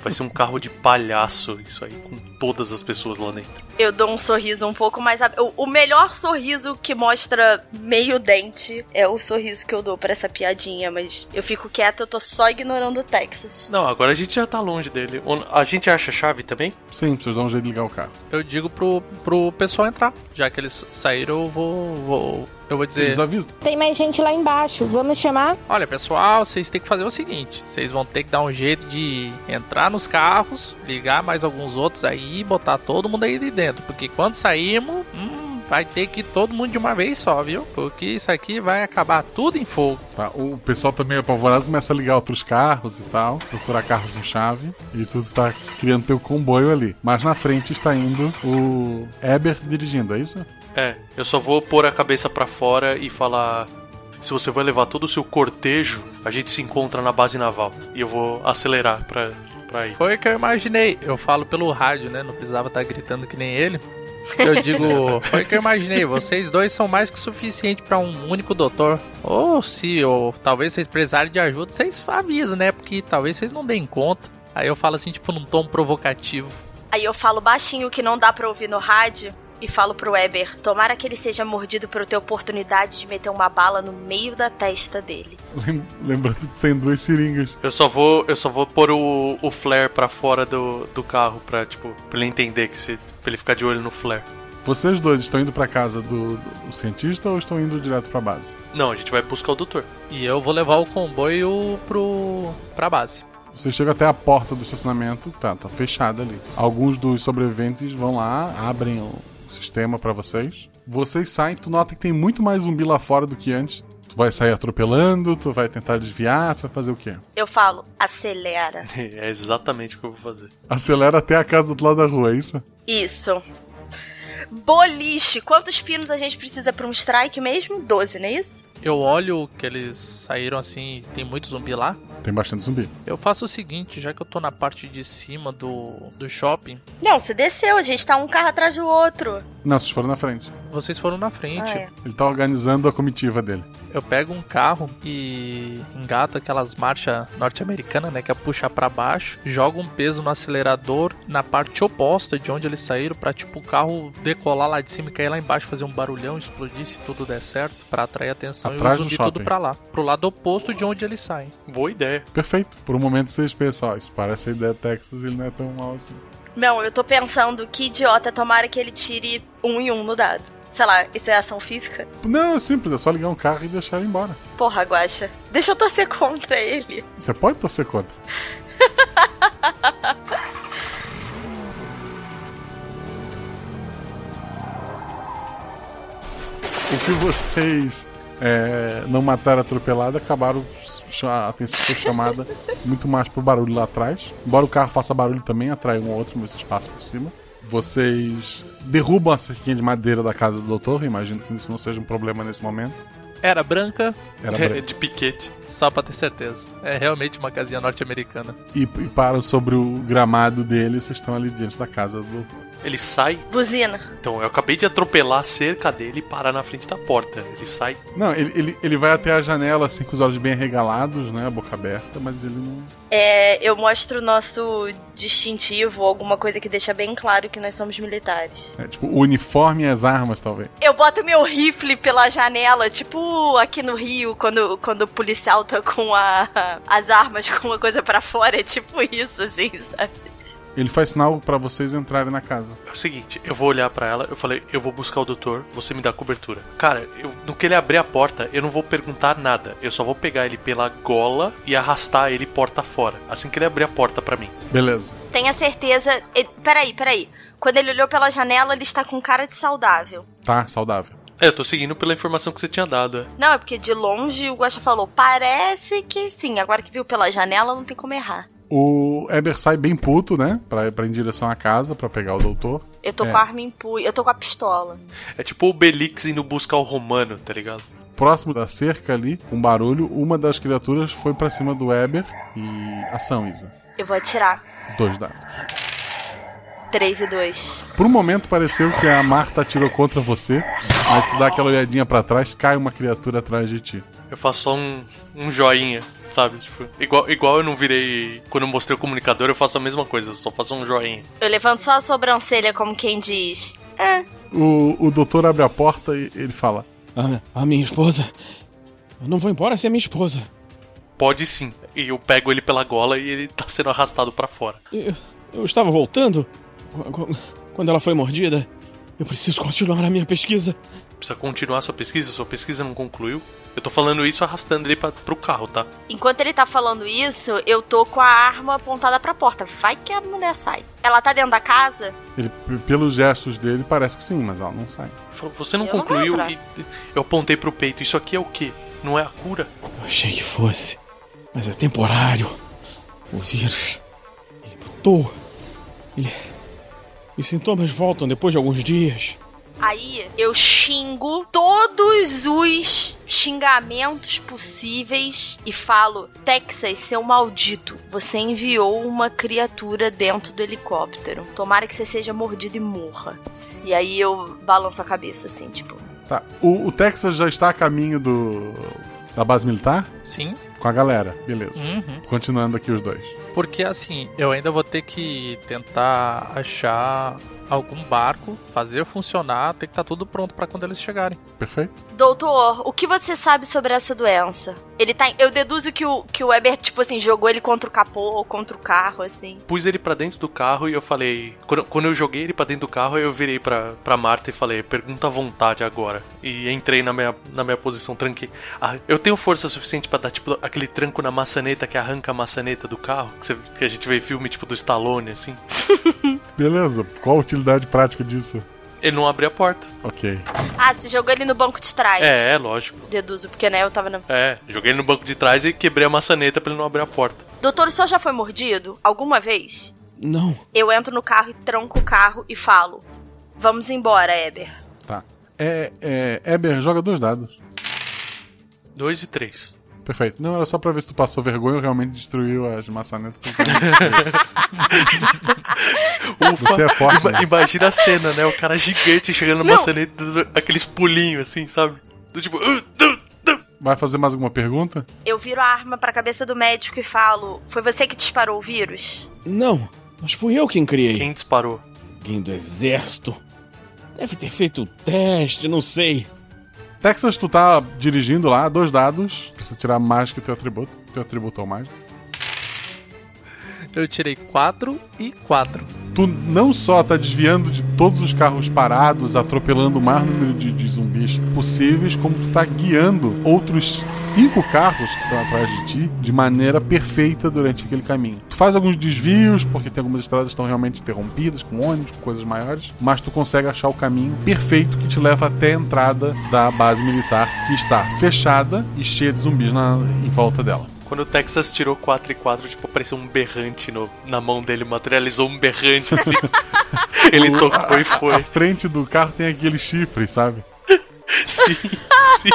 Vai ser um carro de palhaço isso aí, com todas as pessoas lá dentro. Eu dou um sorriso um pouco mais. ab- O, melhor sorriso que mostra meio dente é o sorriso que eu dou pra essa piadinha, mas eu fico quieta, eu tô só ignorando o Texas. Não, agora a gente já tá longe dele. A gente acha a chave também? Sim, vocês dão um jeito de ligar o carro. Eu digo pro, pro pessoal entrar. Já que eles saíram, eu vou. vou eu vou dizer. Eles avisam. Tem mais gente lá embaixo, vamos chamar? Olha, pessoal, vocês têm que fazer o seguinte: vocês vão ter que dar um jeito de entrar nos carros, ligar mais alguns outros aí e botar todo mundo aí de dentro. Porque quando sairmos, hum, vai ter que ir todo mundo de uma vez só, viu? Porque isso aqui vai acabar tudo em fogo. Tá, o pessoal tá meio apavorado, começa a ligar outros carros e tal, procurar carros com chave, e tudo tá criando teu comboio ali. Mas na frente está indo o Eber dirigindo, é isso? É, eu só vou pôr a cabeça pra fora e falar. Se você vai levar todo o seu cortejo, a gente se encontra na base naval. E eu vou acelerar pra, pra ir. Foi o que eu imaginei. Eu falo pelo rádio, né? Não precisava estar gritando que nem ele. Eu digo, foi o que eu imaginei. Vocês dois são mais que o suficiente para um único doutor. Ou se, ou talvez vocês precisarem de ajuda, vocês avisam, né? Porque talvez vocês não deem conta. Aí eu falo assim, tipo, num tom provocativo. Aí eu falo baixinho que não dá pra ouvir no rádio e falo pro Weber: Tomara que ele seja mordido por ter oportunidade de meter uma bala no meio da testa dele. Lem- Lembrando que tem duas seringas. Eu só vou, eu só vou pôr o, o flare pra fora do, do carro pra, tipo, pra ele entender que se. pra ele ficar de olho no flare. Vocês dois estão indo pra casa do, do cientista ou estão indo direto pra base? Não, a gente vai buscar o doutor. E eu vou levar o comboio pro. pra base. Você chega até a porta do estacionamento, tá, tá fechada ali. Alguns dos sobreviventes vão lá, abrem o sistema pra vocês. Vocês saem, tu nota que tem muito mais zumbi lá fora do que antes. Tu vai sair atropelando, tu vai tentar desviar, tu vai fazer o quê? Eu falo: Acelera. É exatamente o que eu vou fazer. Acelera até a casa do outro lado da rua, é isso? Isso. Boliche. Quantos pinos a gente precisa pra um strike mesmo? 12, não é isso? Eu olho que eles saíram assim, tem muito zumbi lá. Tem bastante zumbi. Eu faço o seguinte, já que eu tô na parte de cima do, do shopping, Não, você desceu, a gente tá um carro atrás do outro. Não, vocês foram na frente. vocês foram na frente. Ah, é. Ele tá organizando a comitiva dele. Eu pego um carro e engato aquelas marchas norte-americanas, né? Que é puxar pra baixo, jogo um peso no acelerador na parte oposta de onde eles saíram, pra tipo o carro decolar lá de cima e cair lá embaixo, fazer um barulhão, explodir se tudo der certo, pra atrair atenção Atrás e do shopping. tudo pra lá, pro lado oposto de onde eles saem. Boa ideia. Perfeito. Por um momento vocês pensam, ó, isso parece a ideia Texas, ele não é tão mal assim. Não, eu tô pensando que idiota, tomara que ele tire um e um no dado. Sei lá, isso é ação física? Não, é simples, é só ligar um carro e deixar ele embora. Porra, Guaxa. Deixa eu torcer contra ele. Você pode torcer contra. o que vocês é, não mataram atropelado acabaram a atenção foi chamada muito mais pro barulho lá atrás. Embora o carro faça barulho também, atrai um ou outro, mas vocês passam por cima. Vocês derrubam a cerquinha de madeira da casa do doutor, imagino que isso não seja um problema nesse momento. Era branca. Era branca. de piquete. Só pra ter certeza. É realmente uma casinha norte-americana. E, e param sobre o gramado dele, vocês estão ali diante da casa do doutor. Ele sai. Buzina. Então, eu acabei de atropelar a cerca dele e parar na frente da porta. Ele sai. Não, ele, ele, ele vai até a janela, assim, com os olhos bem arregalados, né? A boca aberta, mas ele não. É, eu mostro o nosso distintivo, alguma coisa que deixa bem claro que nós somos militares. É, tipo, o uniforme e as armas, talvez. Eu boto meu rifle pela janela, tipo aqui no Rio, quando, quando o policial tá com a, as armas com uma coisa pra fora, é tipo isso, assim, sabe? Ele faz sinal pra vocês entrarem na casa. É o seguinte, eu vou olhar pra ela, eu falei, eu vou buscar o doutor, você me dá cobertura. Cara, eu, no que ele abrir a porta, eu não vou perguntar nada. Eu só vou pegar ele pela gola e arrastar ele porta fora. Assim que ele abrir a porta pra mim. Beleza. Tenha certeza. e- Peraí, peraí. Quando ele olhou pela janela, ele está com cara de saudável. Tá, saudável. É, eu tô seguindo pela informação que você tinha dado. é. Não, é porque de longe o Guaxa falou, parece que sim. Agora que viu pela janela, não tem como errar. O Eber sai bem puto, né? Pra, pra ir em direção à casa, pra pegar o doutor. Eu tô É. com a arma em punho, eu tô com a pistola. É tipo o Belix indo buscar o Romano, tá ligado? Próximo da cerca ali, com barulho, uma das criaturas foi pra cima do Eber e. Ação, Isa. Eu vou atirar. Dois dados. 3 e 2. Por um momento pareceu que a Marta atirou contra você, mas tu dá aquela olhadinha pra trás, cai uma criatura atrás de ti. Eu faço só um, um joinha, sabe? Tipo, igual, igual eu não virei. Quando eu mostrei o comunicador, eu faço a mesma coisa, eu só faço um joinha. Eu levanto só a sobrancelha, como quem diz. É. O, o doutor abre a porta e ele fala: A, a minha esposa. Eu não vou embora sem a minha esposa. Pode sim. E eu pego ele pela gola e ele tá sendo arrastado pra fora. Eu, eu estava voltando qu- quando ela foi mordida. Eu preciso continuar a minha pesquisa. Precisa continuar sua pesquisa? Sua pesquisa não concluiu? Eu tô falando isso arrastando ele pra, pro carro, tá? Enquanto ele tá falando isso, eu tô com a arma apontada pra porta. Vai que a mulher sai. Ela tá dentro da casa? Ele, pelos gestos dele, parece que sim, mas ela não sai. Falou, Você não Eu não concluiu vou e eu apontei pro peito. Isso aqui é o quê? Não é a cura? Eu achei que fosse. Mas é temporário. O vírus. Ele botou. Ele. Os sintomas voltam depois de alguns dias. Aí eu xingo todos os xingamentos possíveis e falo: Texas, seu maldito, você enviou uma criatura dentro do helicóptero. Tomara que você seja mordido e morra. E aí eu balanço a cabeça assim, tipo. Tá. O, o Texas já está a caminho do. da base militar? Sim. Com a galera, beleza. Uhum. Continuando aqui os dois. Porque assim, eu ainda vou ter que tentar achar algum barco, fazer funcionar, tem que estar tudo pronto pra quando eles chegarem. Perfeito. Doutor, o que você sabe sobre essa doença? Ele tá. Eu deduzo que o, que o Weber, tipo assim, jogou ele contra o capô ou contra o carro, assim. Pus ele pra dentro do carro e eu falei. Quando, quando eu joguei ele pra dentro do carro, eu virei pra, pra Marta e falei: pergunta à vontade agora. E entrei na minha, na minha posição, tranquei. Ah, eu tenho força suficiente pra dar, tipo, aquele tranco na maçaneta que arranca a maçaneta do carro? Que, você- que a gente vê filme, tipo, do Stallone, assim. Beleza. Qual a utilidade prática disso? Ele não abriu a porta. Ok. Ah, você jogou ele no banco de trás. É, é, lógico. Deduzo, porque né, eu tava na. É, joguei ele no banco de trás e quebrei a maçaneta pra ele não abrir a porta. Doutor, o senhor já foi mordido? Alguma vez? Não. Eu entro no carro e tranco o carro e falo: Vamos embora, Eber. Tá. É, é. Eber, joga dois dados. Dois e três. Perfeito. Não, era só pra ver se tu passou vergonha ou realmente destruiu as maçanetas. Você é forte. Ima- né? Imagina a cena, né? O cara gigante chegando na Não. maçaneta, dando aqueles pulinhos assim, sabe? Do tipo. "Uh, du". Vai fazer mais alguma pergunta? Eu viro a arma pra cabeça do médico e falo: Foi você que disparou o vírus? Não, mas fui eu quem criei. Quem disparou? Alguém do exército. Deve ter feito o teste, não sei. Texas, tu tá dirigindo lá, dois dados. Precisa tirar mais que teu atributo. Teu atributo é o mais. Eu tirei 4 e 4. Tu não só tá desviando de todos os carros parados, atropelando o maior número de, de zumbis possíveis, como tu tá guiando outros cinco carros que estão atrás de ti de maneira perfeita durante aquele caminho. Tu faz alguns desvios, porque tem algumas estradas que estão realmente interrompidas, com ônibus, com coisas maiores, mas tu consegue achar o caminho perfeito que te leva até a entrada da base militar, que está fechada e cheia de zumbis na, em volta dela. Quando o Texas tirou 4 e 4, tipo, apareceu um berrante no, na mão dele, materializou um berrante assim. Ele tocou e foi. A, frente do carro tem aqueles chifres, sabe? Sim, sim.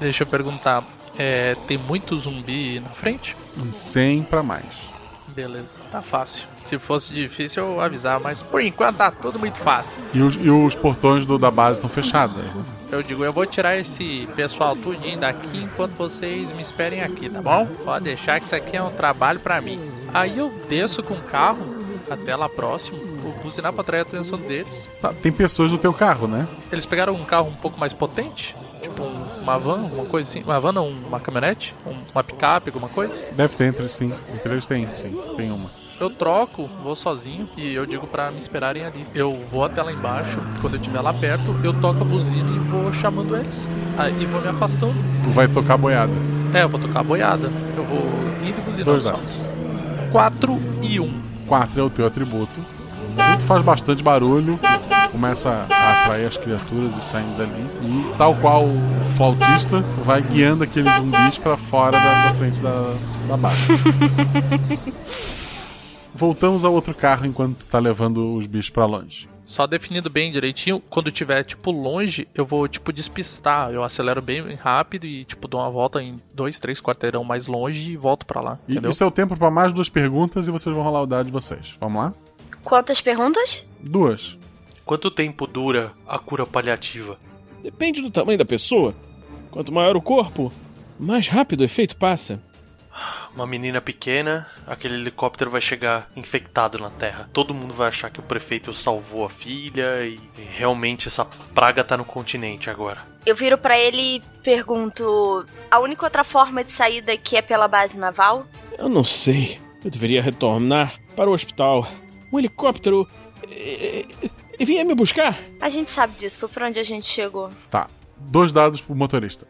Deixa eu perguntar, é, tem muito zumbi na frente? Uns 100 pra mais. Beleza, tá fácil. Se fosse difícil eu avisar, mas por enquanto tá tudo muito fácil. E os, e os portões do- da base estão fechados. né? Eu digo, eu vou tirar esse pessoal tudinho daqui enquanto vocês me esperem aqui, tá bom? Pode deixar que isso aqui é um trabalho pra mim. Aí eu desço com o carro até lá próximo, vou buzinar pra atrair a atenção deles. Tá, tem pessoas no teu carro, né? Eles pegaram um carro um pouco mais potente? Tipo um- uma van, uma coisa assim? Uma van não, uma caminhonete? Um- uma picape, alguma coisa? Deve ter entre sim. Entre eles tem, sim. Tem uma. Eu troco, vou sozinho e eu digo pra me esperarem ali. Eu vou até lá embaixo, quando eu estiver lá perto, eu toco a buzina e vou chamando eles. Aí vou me afastando. Tu vai tocar boiada. É, eu vou tocar a boiada. Eu vou indo e buzinando Dois só. dados. 4 e 1. Um. 4 é o teu atributo. Tu faz bastante barulho. começa a atrair as criaturas e saindo dali. E tal qual o flautista, tu vai guiando aqueles zumbis pra fora da, da frente da, da base. Voltamos ao outro carro enquanto tu tá levando os bichos pra longe. Só definindo bem direitinho, quando tiver, tipo, longe, eu vou, tipo, despistar. Eu acelero bem rápido e, tipo, dou uma volta em dois, três quarteirão mais longe e volto pra lá. E Entendeu? isso é o tempo pra mais duas perguntas e vocês vão rolar o dado de vocês. Vamos lá? Quantas perguntas? Duas. Quanto tempo dura a cura paliativa? Depende do tamanho da pessoa. Quanto maior o corpo, mais rápido o efeito passa. Uma menina pequena, aquele helicóptero vai chegar infectado na Terra. Todo mundo vai achar que o prefeito salvou a filha e e realmente essa praga tá no continente agora. Eu viro pra ele e pergunto: a única outra forma de sair daqui é pela base naval? Eu não sei. Eu deveria retornar para o hospital. Um helicóptero. eh, Ele vinha me buscar? A gente sabe disso, foi por onde a gente chegou. Tá. Dois dados pro motorista.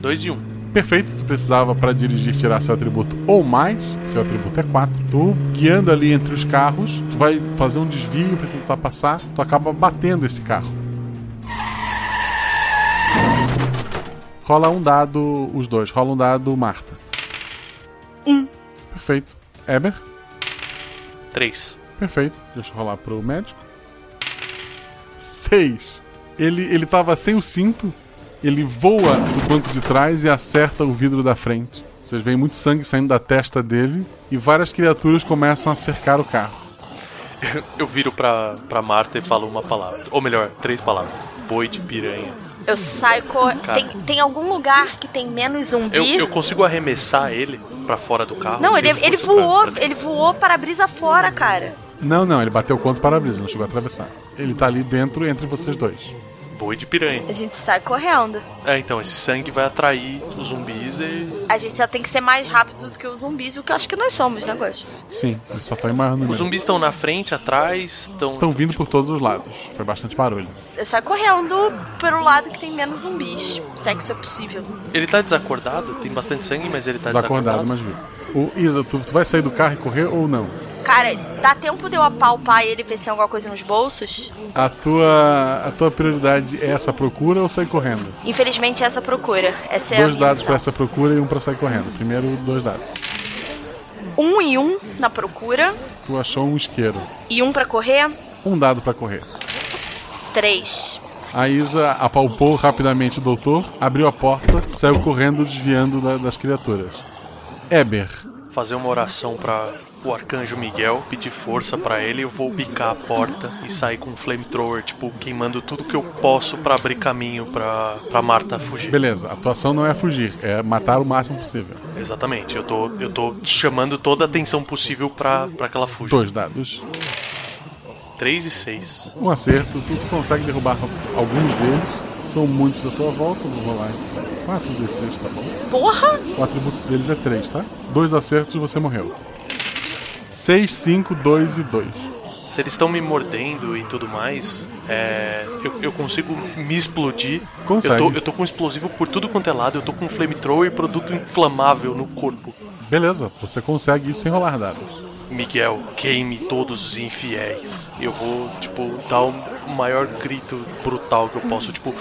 Dois e um. Perfeito, tu precisava para dirigir tirar seu atributo ou mais, seu atributo é 4. Tu guiando ali entre os carros, tu vai fazer um desvio para tentar passar, tu acaba batendo esse carro. Rola um dado, os dois. Rola um dado, Marta. Um. Perfeito. Eber? Três. Perfeito. Deixa eu rolar pro médico. Seis. Ele, ele tava sem o cinto, ele voa do banco de trás e acerta o vidro da frente. Vocês veem muito sangue saindo da testa dele e várias criaturas começam a cercar o carro. Eu, viro pra, pra Marta e falo uma palavra. Ou melhor, três palavras. Boi de piranha. Eu saio cor... Cara. tem, tem algum lugar que tem menos zumbi? Eu, eu consigo arremessar ele pra fora do carro? Não, ele, ele força pra- voou, pra- ele voou para a brisa fora, cara. Não, não, ele bateu contra o para-brisa, não chegou a atravessar. Ele tá ali dentro entre vocês dois. Boi de piranha. A gente sai correndo. É, então, esse sangue vai atrair os zumbis e. A gente só tem que ser mais rápido do que os zumbis, o que eu acho que nós somos, né, Gosto? Sim, ele só tá em maior número. Os zumbis estão na frente, atrás, estão. Estão vindo por todos os lados. Foi bastante barulho. Eu saio correndo pelo lado que tem menos zumbis. Se é que isso é possível. Ele tá desacordado, tem bastante sangue, mas ele tá Desacordado, desacordado. mas viu. O Isa, tu, tu vai sair do carro e correr ou não? Cara, dá tempo de eu apalpar ele e ver se tem alguma coisa nos bolsos? A tua, a tua prioridade é essa procura ou sair correndo? Infelizmente, essa procura. Essa é a dois minha dados pra essa procura e um pra sair correndo. Primeiro, dois dados. Um e um na procura. Tu achou um isqueiro. E um pra correr. Um dado pra correr. Três. A Isa apalpou rapidamente o doutor, abriu a porta, saiu correndo, desviando da- das criaturas. Eber, Fazer uma oração pra o arcanjo Miguel, pedir força pra ele, eu vou bicar a porta e sair com um flamethrower, tipo, queimando tudo que eu posso pra abrir caminho pra, pra Marta fugir. beleza, a tua ação não é fugir, é matar o máximo possível. Exatamente, eu tô, eu tô chamando toda a atenção possível pra, pra que ela fuja. Dois dados. 3 e 6. Um acerto, tu, tu consegue derrubar alguns deles. São muitos à tua volta, vou rolar 4 D6, tá bom? Porra! O atributo deles é 3, tá? Dois acertos e você morreu. 6, 5, 2 e 2. Se eles estão me mordendo e tudo mais, é, eu, eu consigo me explodir. Consegue. Eu tô, eu tô com explosivo por tudo quanto é lado, eu tô com flamethrower e produto inflamável no corpo. Beleza, você consegue isso sem rolar dados. Miguel, queime todos os infiéis. Eu vou, tipo, dar o maior grito brutal que eu posso, tipo.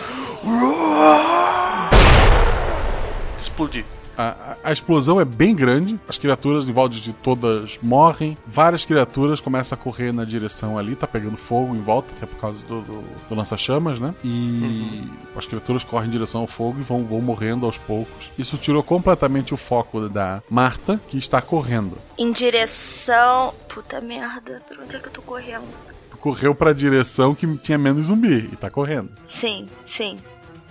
Explodir. A, a- a explosão é bem grande, as criaturas em volta de todas morrem, várias criaturas começam a correr na direção ali, tá pegando fogo em volta, até por causa do, do- do lança-chamas, né? E as criaturas correm em direção ao fogo e vão, vão morrendo aos poucos. Isso tirou completamente o foco da Marta, que está correndo. Em direção. Puta merda, pra onde é que eu tô correndo? Tu correu pra direção que tinha menos zumbi e tá correndo. Sim, sim.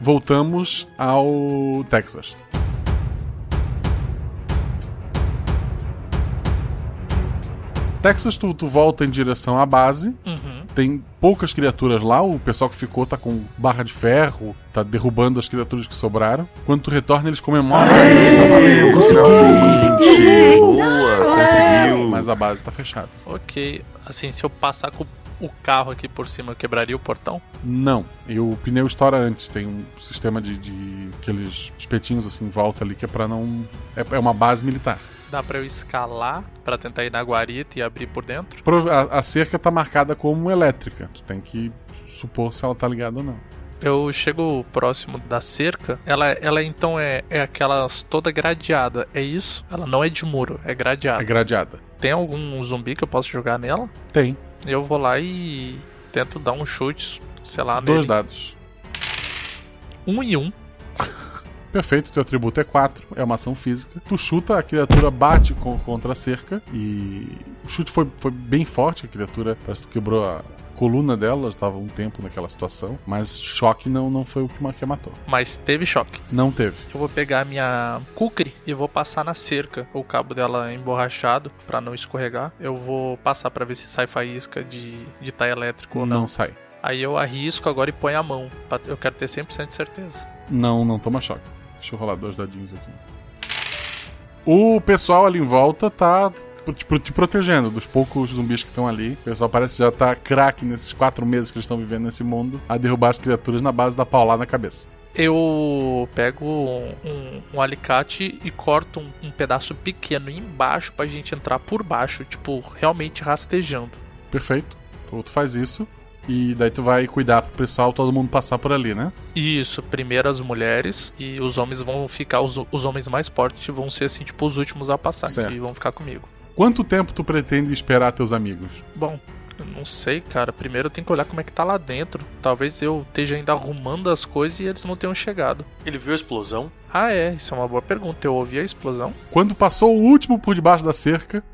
Voltamos ao Texas. Texas, tu, tu volta em direção à base. Uhum. Tem poucas criaturas lá. O pessoal que ficou tá com barra de ferro, tá derrubando as criaturas que sobraram. Quando tu retorna, eles comemoram. valeu, consegui! Boa, conseguiu! Mas a base tá fechada. Ok, assim, se eu passar com o carro aqui por cima, eu quebraria o portão? Não. E o pneu estoura antes. Tem um sistema de, de aqueles espetinhos assim em volta ali que é pra não. É, é uma base militar. Dá pra eu escalar pra tentar ir na guarita e abrir por dentro? A, a cerca tá marcada como elétrica. Tu tem que supor se ela tá ligada ou não. Eu chego próximo da cerca. Ela, ela então é, é aquelas toda gradeada, é isso? Ela não é de muro, é gradeada. É gradeada. Tem algum zumbi que eu posso jogar nela? Tem. Eu vou lá e tento dar um chute, sei lá, Dois nele. dados. Um e um. Perfeito, teu atributo é 4, é uma ação física. Tu chuta, a criatura bate com- contra a cerca e o chute foi, foi bem forte, a criatura parece que tu quebrou a coluna dela, ela estava um tempo naquela situação, mas choque não, não foi o que que a matou. Mas teve choque. Não teve. Eu vou pegar a minha kukri e vou passar na cerca, o cabo dela emborrachado pra não escorregar. Eu vou passar pra ver se sai faísca de de tá elétrico ou não. Não sai. Aí eu arrisco agora e ponho a mão. Eu quero ter 100% de certeza. Não, não toma choque. Deixa eu rolar dois dadinhos aqui. O pessoal ali em volta tá te, te protegendo dos poucos zumbis que estão ali. O pessoal parece que já tá craque nesses quatro meses que eles estão vivendo nesse mundo a derrubar as criaturas na base da paulada na cabeça. Eu pego um, um- um alicate e corto um, um pedaço pequeno embaixo pra gente entrar por baixo, tipo, realmente rastejando. Perfeito. Tu, tu faz isso. E daí tu vai cuidar pro pessoal, todo mundo passar por ali, né? Isso, primeiro as mulheres e os homens vão ficar, os, os homens mais fortes vão ser assim, tipo, os últimos a passar, Certo. que vão ficar comigo. Quanto tempo tu pretende esperar teus amigos? Bom, eu não sei, cara. Primeiro eu tenho que olhar como é que tá lá dentro. Talvez eu esteja ainda arrumando as coisas e eles não tenham chegado. Ele viu a explosão? Ah, é, isso é uma boa pergunta. Eu ouvi a explosão? Quando passou o último por debaixo da cerca,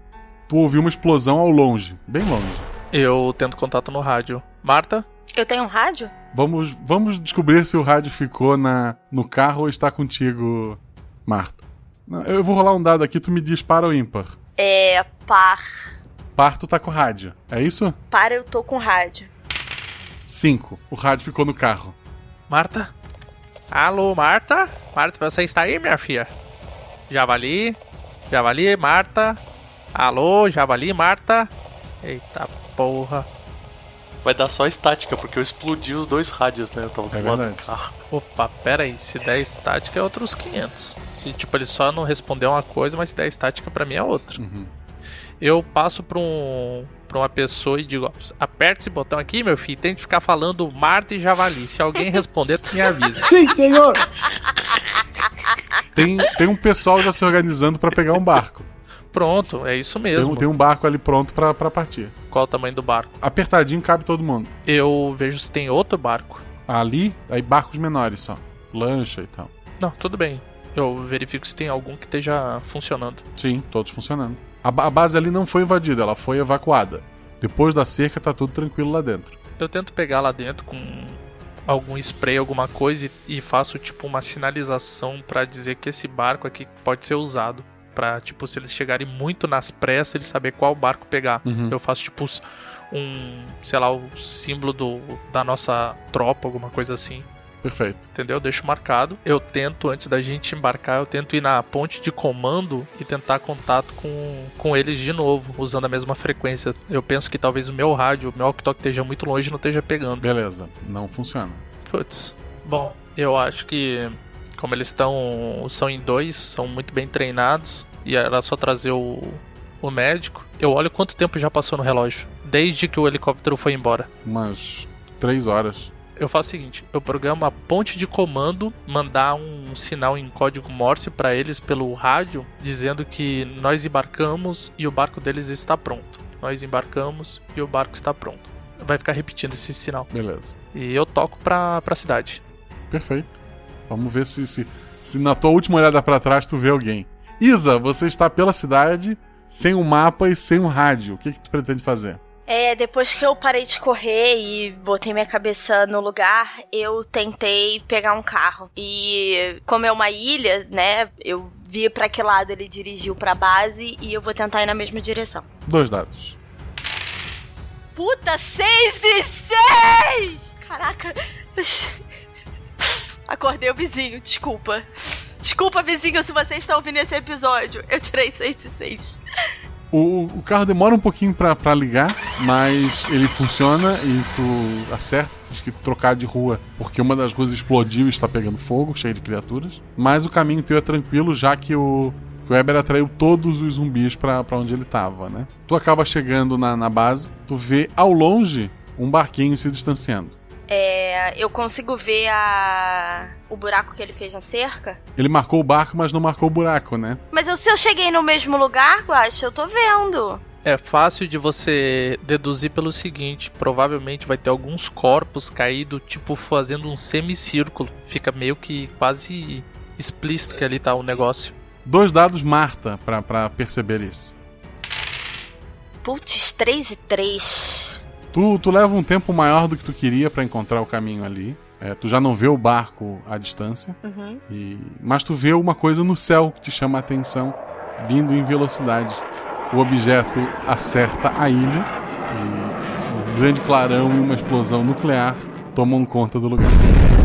tu ouviu uma explosão ao longe, bem longe. Eu tento contato no rádio. Marta? Eu tenho um rádio? Vamos, vamos descobrir se o rádio ficou na, no carro ou está contigo, Marta. Eu vou rolar um dado aqui, tu me diz par ou ímpar. É. Par. Par, tu tá com rádio. É isso? Par eu tô com rádio. 5. O rádio ficou no carro. Marta? Alô, Marta? Marta, você está aí, minha filha? Javali? Javali, Marta? Alô, Javali, Marta? Eita porra. Vai dar só estática, porque eu explodi os dois rádios, né? Eu tava do É lado do carro. Opa, pera aí, se der estática é outros 500. Se tipo ele só não respondeu uma coisa, mas se der estática pra mim é outra. Uhum. Eu passo pra um pra uma pessoa e digo, ó, aperta esse botão aqui, meu filho, tem que ficar falando Marta e Javali. Se alguém responder, tu me avisa. Sim, senhor! Tem, tem um pessoal já se organizando pra pegar um barco. Pronto, é isso Tem, mesmo. um- tem um barco ali pronto pra pra partir. Qual o tamanho do barco? Apertadinho cabe todo mundo. Eu vejo se tem outro barco. Ali, aí barcos menores só. Lancha e tal. Não, tudo bem. Eu verifico se tem algum que esteja funcionando. Sim, todos funcionando. A, a base ali não foi invadida, ela foi evacuada. Depois da cerca tá tudo tranquilo lá dentro. Eu tento pegar lá dentro com algum spray, alguma coisa e, e faço tipo uma sinalização pra dizer que esse barco aqui pode ser usado. Pra, tipo, se eles chegarem muito nas pressas, eles saber qual barco pegar. Uhum. Eu faço tipo um, sei lá, o símbolo do, da nossa tropa, alguma coisa assim. Perfeito. Entendeu? Eu deixo marcado. Eu tento, antes da gente embarcar, eu tento ir na ponte de comando e tentar contato com, com eles de novo, usando a mesma frequência. Eu penso que talvez o meu rádio, o meu walkie-talkie esteja muito longe e não esteja pegando. Beleza, não funciona. Putz. Bom, eu acho que como eles estão são em dois, são muito bem treinados e era só trazer o, o médico. Eu olho quanto tempo já passou no relógio, desde que o helicóptero foi embora. Umas três horas. Eu faço o seguinte, eu programo a ponte de comando, mandar um sinal em código Morse para eles pelo rádio, dizendo que nós embarcamos e o barco deles está pronto. Nós embarcamos e o barco está pronto. Vai ficar repetindo esse sinal. Beleza. E eu toco pra, pra cidade. Perfeito. Vamos ver se, se, se na tua última olhada pra trás tu vê alguém. Isa, você está pela cidade, sem um mapa e sem um rádio. O que, que tu pretende fazer? É, depois que eu parei de correr e botei minha cabeça no lugar, eu tentei pegar um carro. E como é uma ilha, né, eu vi pra que lado ele dirigiu pra base e eu vou tentar ir na mesma direção. Dois dados. Puta, seis e seis! Caraca. Acordei o vizinho, desculpa. Desculpa, vizinho, se você está ouvindo esse episódio. Eu tirei seis e seis. O, o carro demora um pouquinho pra, pra ligar, mas ele funciona e tu acerta. Tens que trocar de rua, porque uma das ruas explodiu e está pegando fogo, cheio de criaturas. Mas o caminho teu é tranquilo, já que o, que o Weber atraiu todos os zumbis pra onde ele tava, né? Tu acaba chegando na, na base, tu vê ao longe um barquinho se distanciando. É, eu consigo ver a... o buraco que ele fez na cerca? Ele marcou o barco, mas não marcou o buraco, né? Mas eu, se eu cheguei no mesmo lugar, Guaxa, eu tô vendo. É fácil de você deduzir pelo seguinte: provavelmente vai ter alguns corpos caídos, tipo fazendo um semicírculo. Fica meio que quase explícito que ali tá o negócio. Dois dados Marta pra, pra perceber isso. Putz, 3 e 3. Tu, tu leva um tempo maior do que tu queria pra encontrar o caminho ali. É, tu já não vê o barco à distância. Uhum. E, mas tu vê uma coisa no céu que te chama a atenção, vindo em velocidade. O objeto acerta a ilha e um grande clarão e uma explosão nuclear tomam conta do lugar.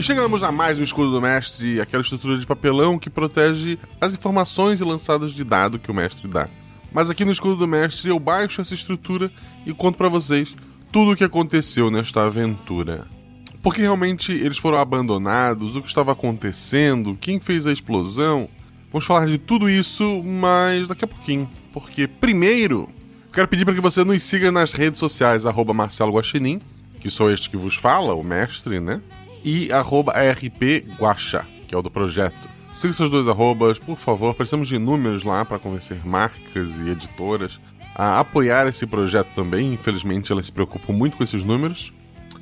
E chegamos a mais um escudo do mestre, aquela estrutura de papelão que protege as informações e lançadas de dado que o mestre dá. Mas aqui no escudo do mestre eu baixo essa estrutura e conto para vocês tudo o que aconteceu nesta aventura. Porque realmente eles foram abandonados, o que estava acontecendo, quem fez a explosão. Vamos falar de tudo isso, mas daqui a pouquinho. Porque primeiro, quero pedir para que você nos siga nas redes sociais, arroba Marcelo Guaxinim, que sou este que vos fala, o mestre, né? E arroba rpguaxa, que é o do projeto. Siga esses dois arrobas, por favor. Precisamos de números lá para convencer marcas e editoras a apoiar esse projeto também. Infelizmente, elas se preocupam muito com esses números.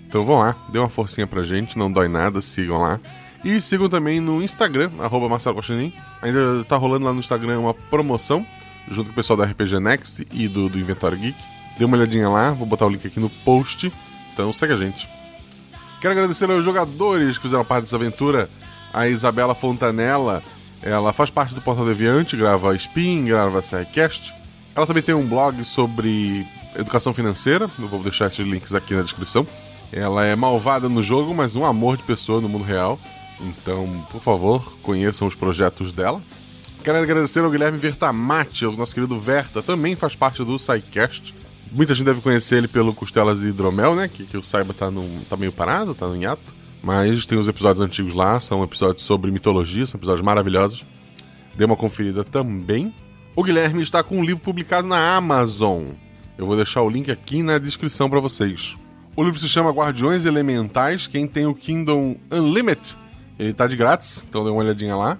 Então vão lá, dê uma forcinha pra gente, não dói nada, sigam lá. E sigam também no Instagram, arroba Marcelo Guaxinim. Ainda tá rolando lá no Instagram uma promoção, junto com o pessoal da RPG Next e do, do Inventário Geek. Dê uma olhadinha lá, vou botar o link aqui no post. Então segue a gente. Quero agradecer aos jogadores que fizeram parte dessa aventura. A Isabela Fontanella, ela faz parte do Portal Deviante, grava Spin, grava SciCast. Ela também tem um blog sobre educação financeira, eu vou deixar esses links aqui na descrição. Ela é malvada no jogo, mas um amor de pessoa no mundo real. Então, por favor, conheçam os projetos dela. Quero agradecer ao Guilherme Vertamati, o nosso querido Verta, também faz parte do SciCast. Muita gente deve conhecer ele pelo Costelas e Hidromel, né? Que, que eu saiba tá, num, tá meio parado, tá no hiato. Mas tem os episódios antigos lá, são episódios sobre mitologia, são episódios maravilhosos. Dê uma conferida também. O Guilherme está com um livro publicado na Amazon. Eu vou deixar o link aqui na descrição para vocês. O livro se chama Guardiões Elementais. Quem tem o Kingdom Unlimited, ele tá de grátis, então dê uma olhadinha lá.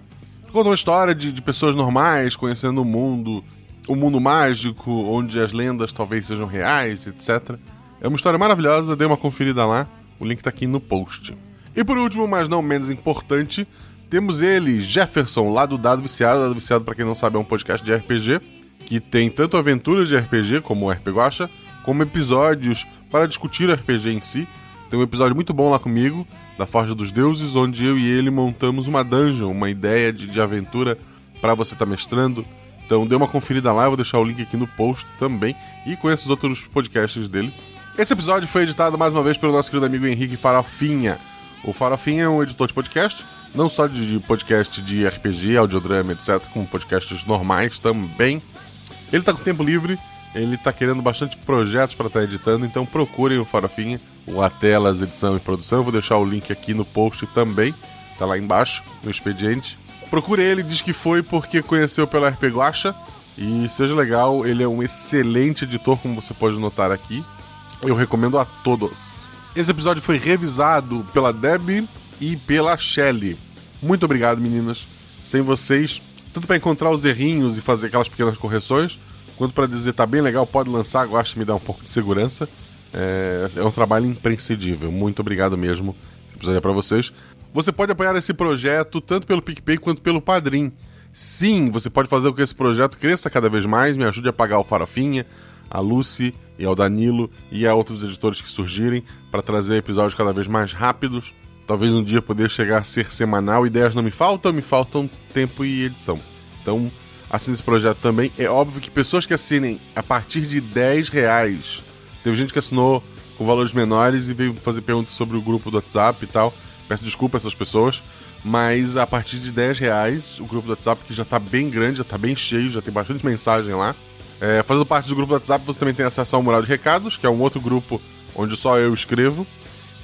Conta uma história de, de pessoas normais conhecendo o mundo, o mundo mágico, onde as lendas talvez sejam reais, etc. É uma história maravilhosa, dê uma conferida lá. O link tá aqui no post. E por último, mas não menos importante, temos ele, Jefferson, lá do Dado Viciado. Dado Viciado, para quem não sabe, é um podcast de RPG que tem tanto aventuras de RPG, como o RPG Guacha, como episódios para discutir RPG em si. Tem um episódio muito bom lá comigo, da Forja dos Deuses, onde eu e ele montamos uma dungeon, uma ideia de, de aventura para você estar tá mestrando. Então dê uma conferida lá, eu vou deixar o link aqui no post também e conheça os outros podcasts dele. Esse episódio foi editado mais uma vez pelo nosso querido amigo Henrique Farofinha. O Farofinha é um editor de podcast, não só de podcast de RPG, audiodrama, etc., como podcasts normais também. Ele tá com tempo livre, ele tá querendo bastante projetos para estar tá editando, então procurem o Farofinha, o Atelas Edição e Produção. Eu vou deixar o link aqui no post também, tá lá embaixo, no expediente. Procure ele, diz que foi porque conheceu pela RP Guacha. E seja legal, ele é um excelente editor, como você pode notar aqui. Eu recomendo a todos. Esse episódio foi revisado pela Deb e pela Shelly. Muito obrigado, meninas. Sem vocês, tanto para encontrar os errinhos e fazer aquelas pequenas correções, quanto para dizer tá bem legal, pode lançar, gosta me dar um pouco de segurança. É, é um trabalho imprescindível. Muito obrigado mesmo. Esse episódio é para vocês. Você pode apoiar esse projeto tanto pelo PicPay quanto pelo Padrim. Sim, você pode fazer com que esse projeto cresça cada vez mais, me ajude a pagar o Farofinha, a Lucy e ao Danilo e a outros editores que surgirem para trazer episódios cada vez mais rápidos. Talvez um dia poder chegar a ser semanal. Ideias não me faltam, me faltam tempo e edição. Então, assine esse projeto também. É óbvio que pessoas que assinem a partir de 10 reais. Teve gente que assinou com valores menores e veio fazer perguntas sobre o grupo do WhatsApp e tal. Peço desculpa a essas pessoas. Mas a partir de 10 reais, o grupo do WhatsApp, que já está bem grande, já está bem cheio, já tem bastante mensagem lá. É, fazendo parte do grupo do WhatsApp, você também tem acesso ao Mural de Recados, que é um outro grupo onde só eu escrevo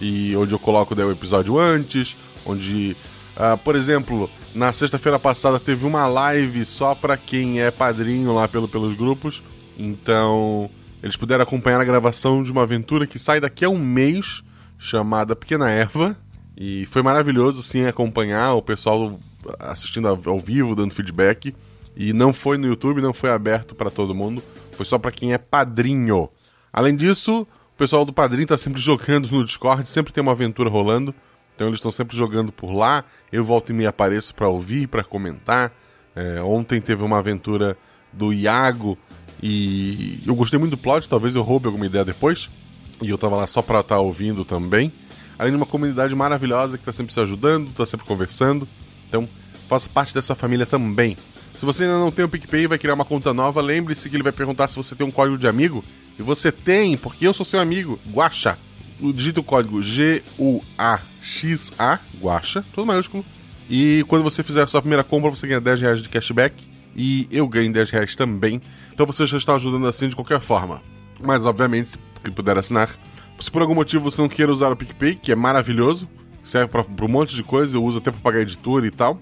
e onde eu coloco daí, o episódio antes, onde, uh, por exemplo, na sexta-feira passada teve uma live só para quem é padrinho lá pelo, pelos grupos, então eles puderam acompanhar a gravação de uma aventura que sai daqui a um mês, chamada Pequena Eva, e foi maravilhoso, sim, acompanhar o pessoal assistindo ao vivo, dando feedback. E não foi no YouTube, não foi aberto para todo mundo, foi só para quem é padrinho. Além disso, o pessoal do padrinho tá sempre jogando no Discord, sempre tem uma aventura rolando. Então eles estão sempre jogando por lá. Eu volto e me apareço para ouvir, para comentar. É, ontem teve uma aventura do Iago e eu gostei muito do plot, talvez eu roube alguma ideia depois. E eu tava lá só para estar tá ouvindo também além de uma comunidade maravilhosa que está sempre se ajudando, está sempre conversando. Então, faça parte dessa família também. Se você ainda não tem o PicPay e vai criar uma conta nova, lembre-se que ele vai perguntar se você tem um código de amigo. E você tem, porque eu sou seu amigo, Guaxa. Digita o código G-U-A-X-A, Guaxa, todo maiúsculo. E quando você fizer a sua primeira compra, você ganha 10 reais de cashback. E eu ganho 10 reais também. Então você já está ajudando assim de qualquer forma. Mas, obviamente, se puder assinar, se por algum motivo você não queira usar o PicPay, que é maravilhoso, serve para um monte de coisa, eu uso até para pagar editor e tal.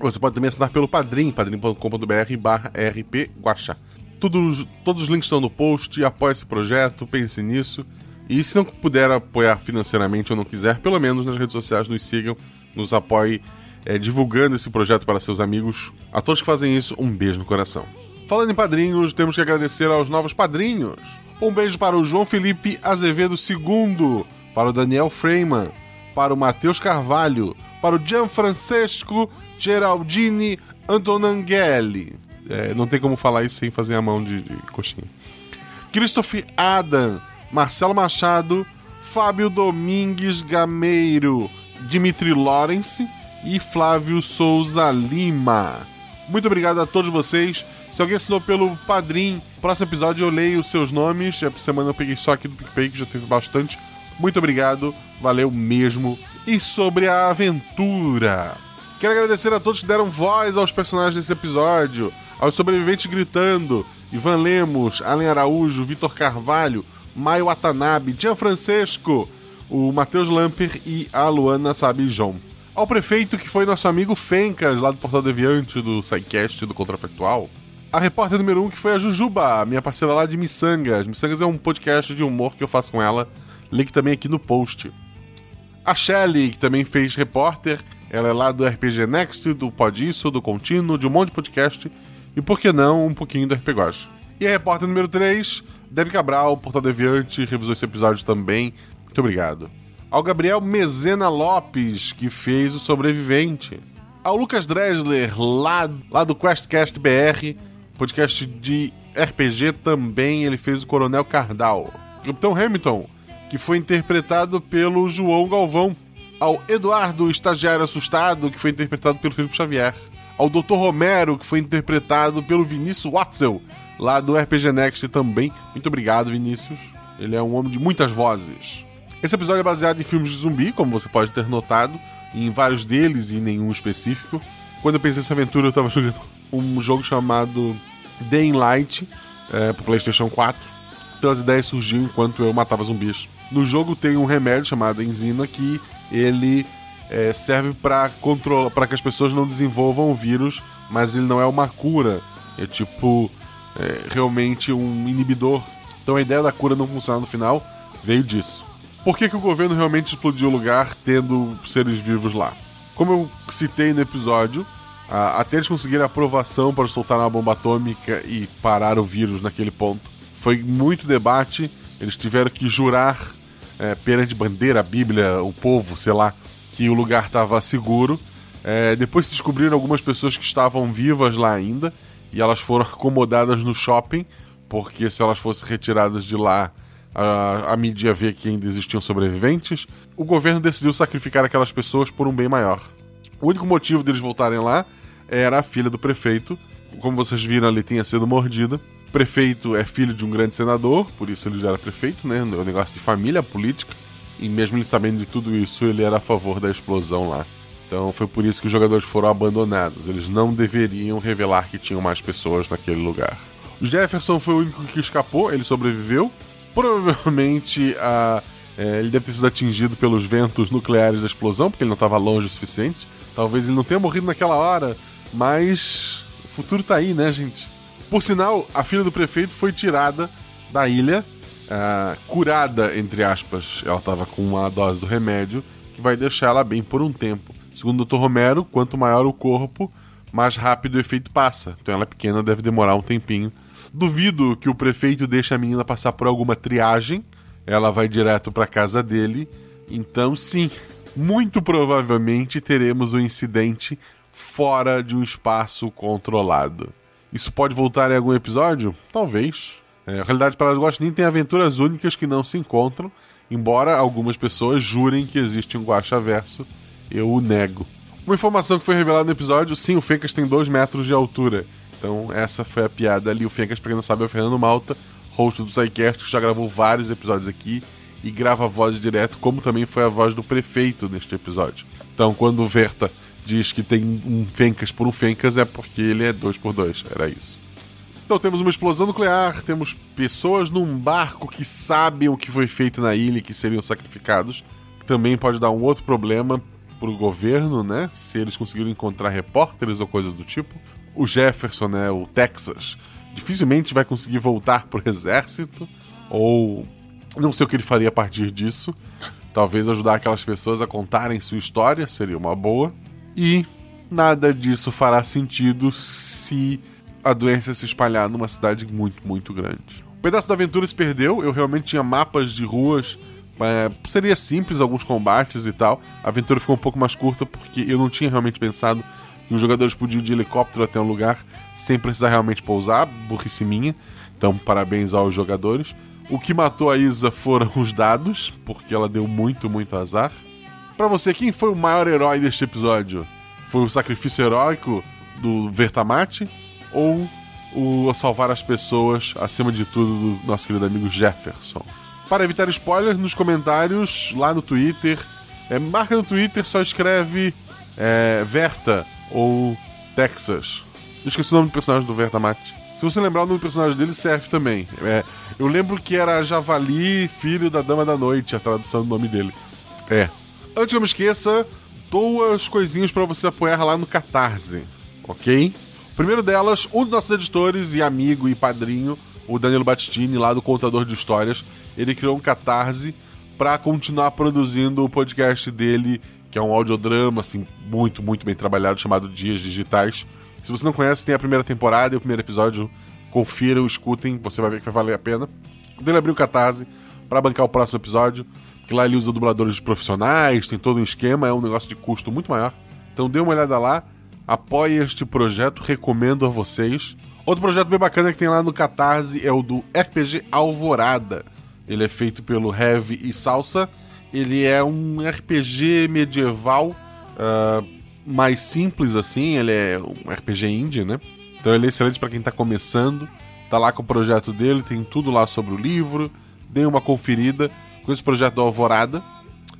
Você pode também assinar pelo Padrim, padrim.com.br barra RP Guaxá. Todos os links estão no post, apoie esse projeto, pense nisso. E se não puder apoiar financeiramente ou não quiser, pelo menos nas redes sociais nos sigam, nos apoie é, divulgando esse projeto para seus amigos. A todos que fazem isso, um beijo no coração. Falando em padrinhos, temos que agradecer aos novos padrinhos. Um beijo para o João Felipe Azevedo II, para o Daniel Freeman, para o Matheus Carvalho, para o Gianfrancesco Geraldini Antonanghelli. É, não tem como falar isso sem fazer a mão de, de coxinha. Christopher Adam, Marcelo Machado, Fábio Domingues Gameiro, Dimitri Lawrence e Flávio Souza Lima. Muito obrigado a todos vocês. Se alguém assinou pelo Padrim, próximo episódio eu leio os seus nomes. Essa semana eu peguei só aqui do PicPay, que já teve bastante. Muito obrigado, valeu mesmo. E sobre a aventura. Quero agradecer a todos que deram voz aos personagens desse episódio, aos sobreviventes gritando, Ivan Lemos, Allen Araújo, Vitor Carvalho, Maio Watanabe, Jean Francesco, o Matheus Lamper e a Luana Sabijon. Ao prefeito que foi nosso amigo Fencas, lá do Portal Deviante, do SciCast, do Contrafactual a repórter número 1, um, que foi a Jujuba, minha parceira lá de Missangas. Missangas é um podcast de humor que eu faço com ela. Link também aqui no post. A Shelly, que também fez repórter, ela é lá do RPG Next, do Pod Isso, do Contínuo, de um monte de podcast. E por que não, um pouquinho do RPGosh. E a repórter número 3, Debbie Cabral, Portal Deviante, revisou esse episódio também. Muito obrigado. Ao Gabriel Mezena Lopes, que fez o Sobrevivente. Ao Lucas Dresler, lá, lá do QuestCast BR, podcast de RPG também, ele fez o Coronel Cardal. Capitão Hamilton, que foi interpretado pelo João Galvão. Ao Eduardo, estagiário assustado, que foi interpretado pelo Felipe Xavier. Ao Dr. Romero, que foi interpretado pelo Vinícius Watzel, lá do RPG Next também. Muito obrigado, Vinícius. Ele é um homem de muitas vozes. Esse episódio é baseado em filmes de zumbi, como você pode ter notado, em vários deles e nenhum específico. Quando eu pensei nessa aventura, eu estava jogando um jogo chamado In Light é, pro PlayStation 4. Então as ideias surgiam enquanto eu matava zumbis. No jogo tem um remédio chamado enzima que ele é, serve para controlar, para que as pessoas não desenvolvam o vírus, mas ele não é uma cura. É tipo é, realmente um inibidor. Então a ideia da cura não funcionar no final veio disso. Por que, que o governo realmente explodiu o lugar tendo seres vivos lá? Como eu citei no episódio, a, até eles conseguirem aprovação para soltar uma bomba atômica e parar o vírus naquele ponto. Foi muito debate, eles tiveram que jurar é, perante bandeira, a Bíblia, o povo, sei lá, que o lugar estava seguro. É, depois se descobriram algumas pessoas que estavam vivas lá ainda e elas foram acomodadas no shopping, porque se elas fossem retiradas de lá, a, a mídia ia ver que ainda existiam sobreviventes. O governo decidiu sacrificar aquelas pessoas por um bem maior. O único motivo deles voltarem lá era a filha do prefeito. Como vocês viram, ali tinha sido mordida. O prefeito é filho de um grande senador, por isso ele já era prefeito, né? O negócio de família política. E mesmo ele sabendo de tudo isso, ele era a favor da explosão lá. Então foi por isso que os jogadores foram abandonados. Eles não deveriam revelar que tinham mais pessoas naquele lugar. O Jefferson foi o único que escapou, ele sobreviveu. Provavelmente a, é, ele deve ter sido atingido pelos ventos nucleares da explosão, porque ele não estava longe o suficiente. Talvez ele não tenha morrido naquela hora, mas o futuro tá aí, né, gente? Por sinal, a filha do prefeito foi tirada da ilha, uh, curada, entre aspas. Ela estava com uma dose do remédio que vai deixar ela bem por um tempo. Segundo o Dr. Romero, quanto maior o corpo, mais rápido o efeito passa. Então ela é pequena, deve demorar um tempinho. Duvido que o prefeito deixe a menina passar por alguma triagem. Ela vai direto para casa dele. Então, sim, muito provavelmente teremos um incidente fora de um espaço controlado. Isso pode voltar em algum episódio? Talvez. É, a realidade para Guaxinim tem aventuras únicas que não se encontram, embora algumas pessoas jurem que existe um Guaxa Verso eu o nego. Uma informação que foi revelada no episódio: sim, o Fencas tem 2 metros de altura. Então, essa foi a piada ali. O Fencas, pra quem não sabe, é o Fernando Malta, host do SciCast, que já gravou vários episódios aqui e grava a voz direto, como também foi a voz do prefeito neste episódio. Então, quando o Verta diz que tem um Fencas por um Fencas, é porque ele é 2 por 2 Era isso. Então, temos uma explosão nuclear, temos pessoas num barco que sabem o que foi feito na ilha e que seriam sacrificados. Também pode dar um outro problema, pro governo, né? Se eles conseguiram encontrar repórteres ou coisa do tipo. O Jefferson, né? O Texas, dificilmente vai conseguir voltar pro exército. Ou não sei o que ele faria a partir disso. Talvez ajudar aquelas pessoas a contarem sua história seria uma boa. E nada disso fará sentido se a doença se espalhar numa cidade muito, muito grande. O pedaço da aventura se perdeu. Eu realmente tinha mapas de ruas é, seria simples alguns combates e tal. A aventura ficou um pouco mais curta porque eu não tinha realmente pensado que os jogadores podiam ir de helicóptero até um lugar sem precisar realmente pousar, burrice minha. Então, parabéns aos jogadores. O que matou a Isa foram os dados, porque ela deu muito, muito azar. Para você, quem foi o maior herói deste episódio? Foi o sacrifício heróico do Vertamate ou o salvar as pessoas, acima de tudo, do nosso querido amigo Jefferson? Para evitar spoilers, nos comentários, lá no Twitter, é, marca no Twitter, só escreve é, Verta ou Texas. Esqueci o nome do personagem do Verta Mate. Se você lembrar o nome do personagem dele, serve também. É, eu lembro que era Javali, filho da Dama da Noite, a tradução do nome dele. É. Antes que eu me esqueça, duas coisinhas para você apoiar lá no Catarse, ok? primeiro delas, um dos nossos editores e amigo e padrinho, o Danilo Battistini, lá do Contador de Histórias, ele criou um catarse para continuar produzindo o podcast dele, que é um audiodrama, assim, muito, muito bem trabalhado, chamado Dias Digitais. Se você não conhece, tem a primeira temporada e o primeiro episódio. Confiram, escutem, você vai ver que vai valer a pena. Ele abriu o catarse para bancar o próximo episódio, que lá ele usa dubladores profissionais, tem todo um esquema, é um negócio de custo muito maior. Então dê uma olhada lá, apoie este projeto, recomendo a vocês. Outro projeto bem bacana que tem lá no Catarse é o do RPG Alvorada. Ele é feito pelo Heavy e Salsa. Ele é um RPG medieval uh, mais simples assim. Ele é um RPG indie, né? Então ele é excelente para quem está começando. Tá lá com o projeto dele, tem tudo lá sobre o livro. Dê uma conferida com esse projeto do Alvorada.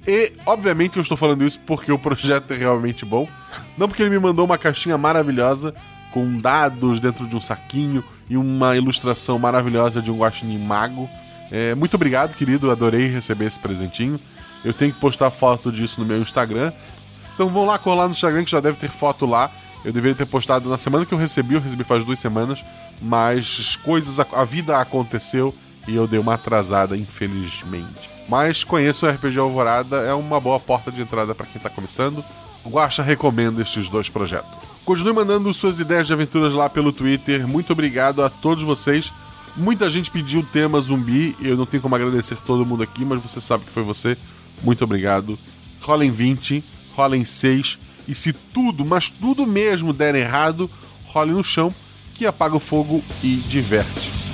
E, obviamente, eu estou falando isso porque o projeto é realmente bom. Não porque ele me mandou uma caixinha maravilhosa com dados dentro de um saquinho e uma ilustração maravilhosa de um guaxinim mago. É, muito obrigado, querido. Adorei receber esse presentinho. Eu tenho que postar foto disso no meu Instagram. Então vão lá colar no Instagram que já deve ter foto lá. Eu deveria ter postado na semana que eu recebi, eu recebi faz duas semanas, mas coisas, a vida aconteceu e eu dei uma atrasada, infelizmente. Mas conheço o RPG Alvorada, é uma boa porta de entrada para quem está começando. Guacha recomendo estes dois projetos. Continue mandando suas ideias de aventuras lá pelo Twitter. Muito obrigado a todos vocês. Muita gente pediu tema zumbi. Eu não tenho como agradecer todo mundo aqui, mas você sabe que foi você. Muito obrigado. Rola em 20, rola em 6. E se tudo, mas tudo mesmo der errado, role no chão, que apaga o fogo e diverte.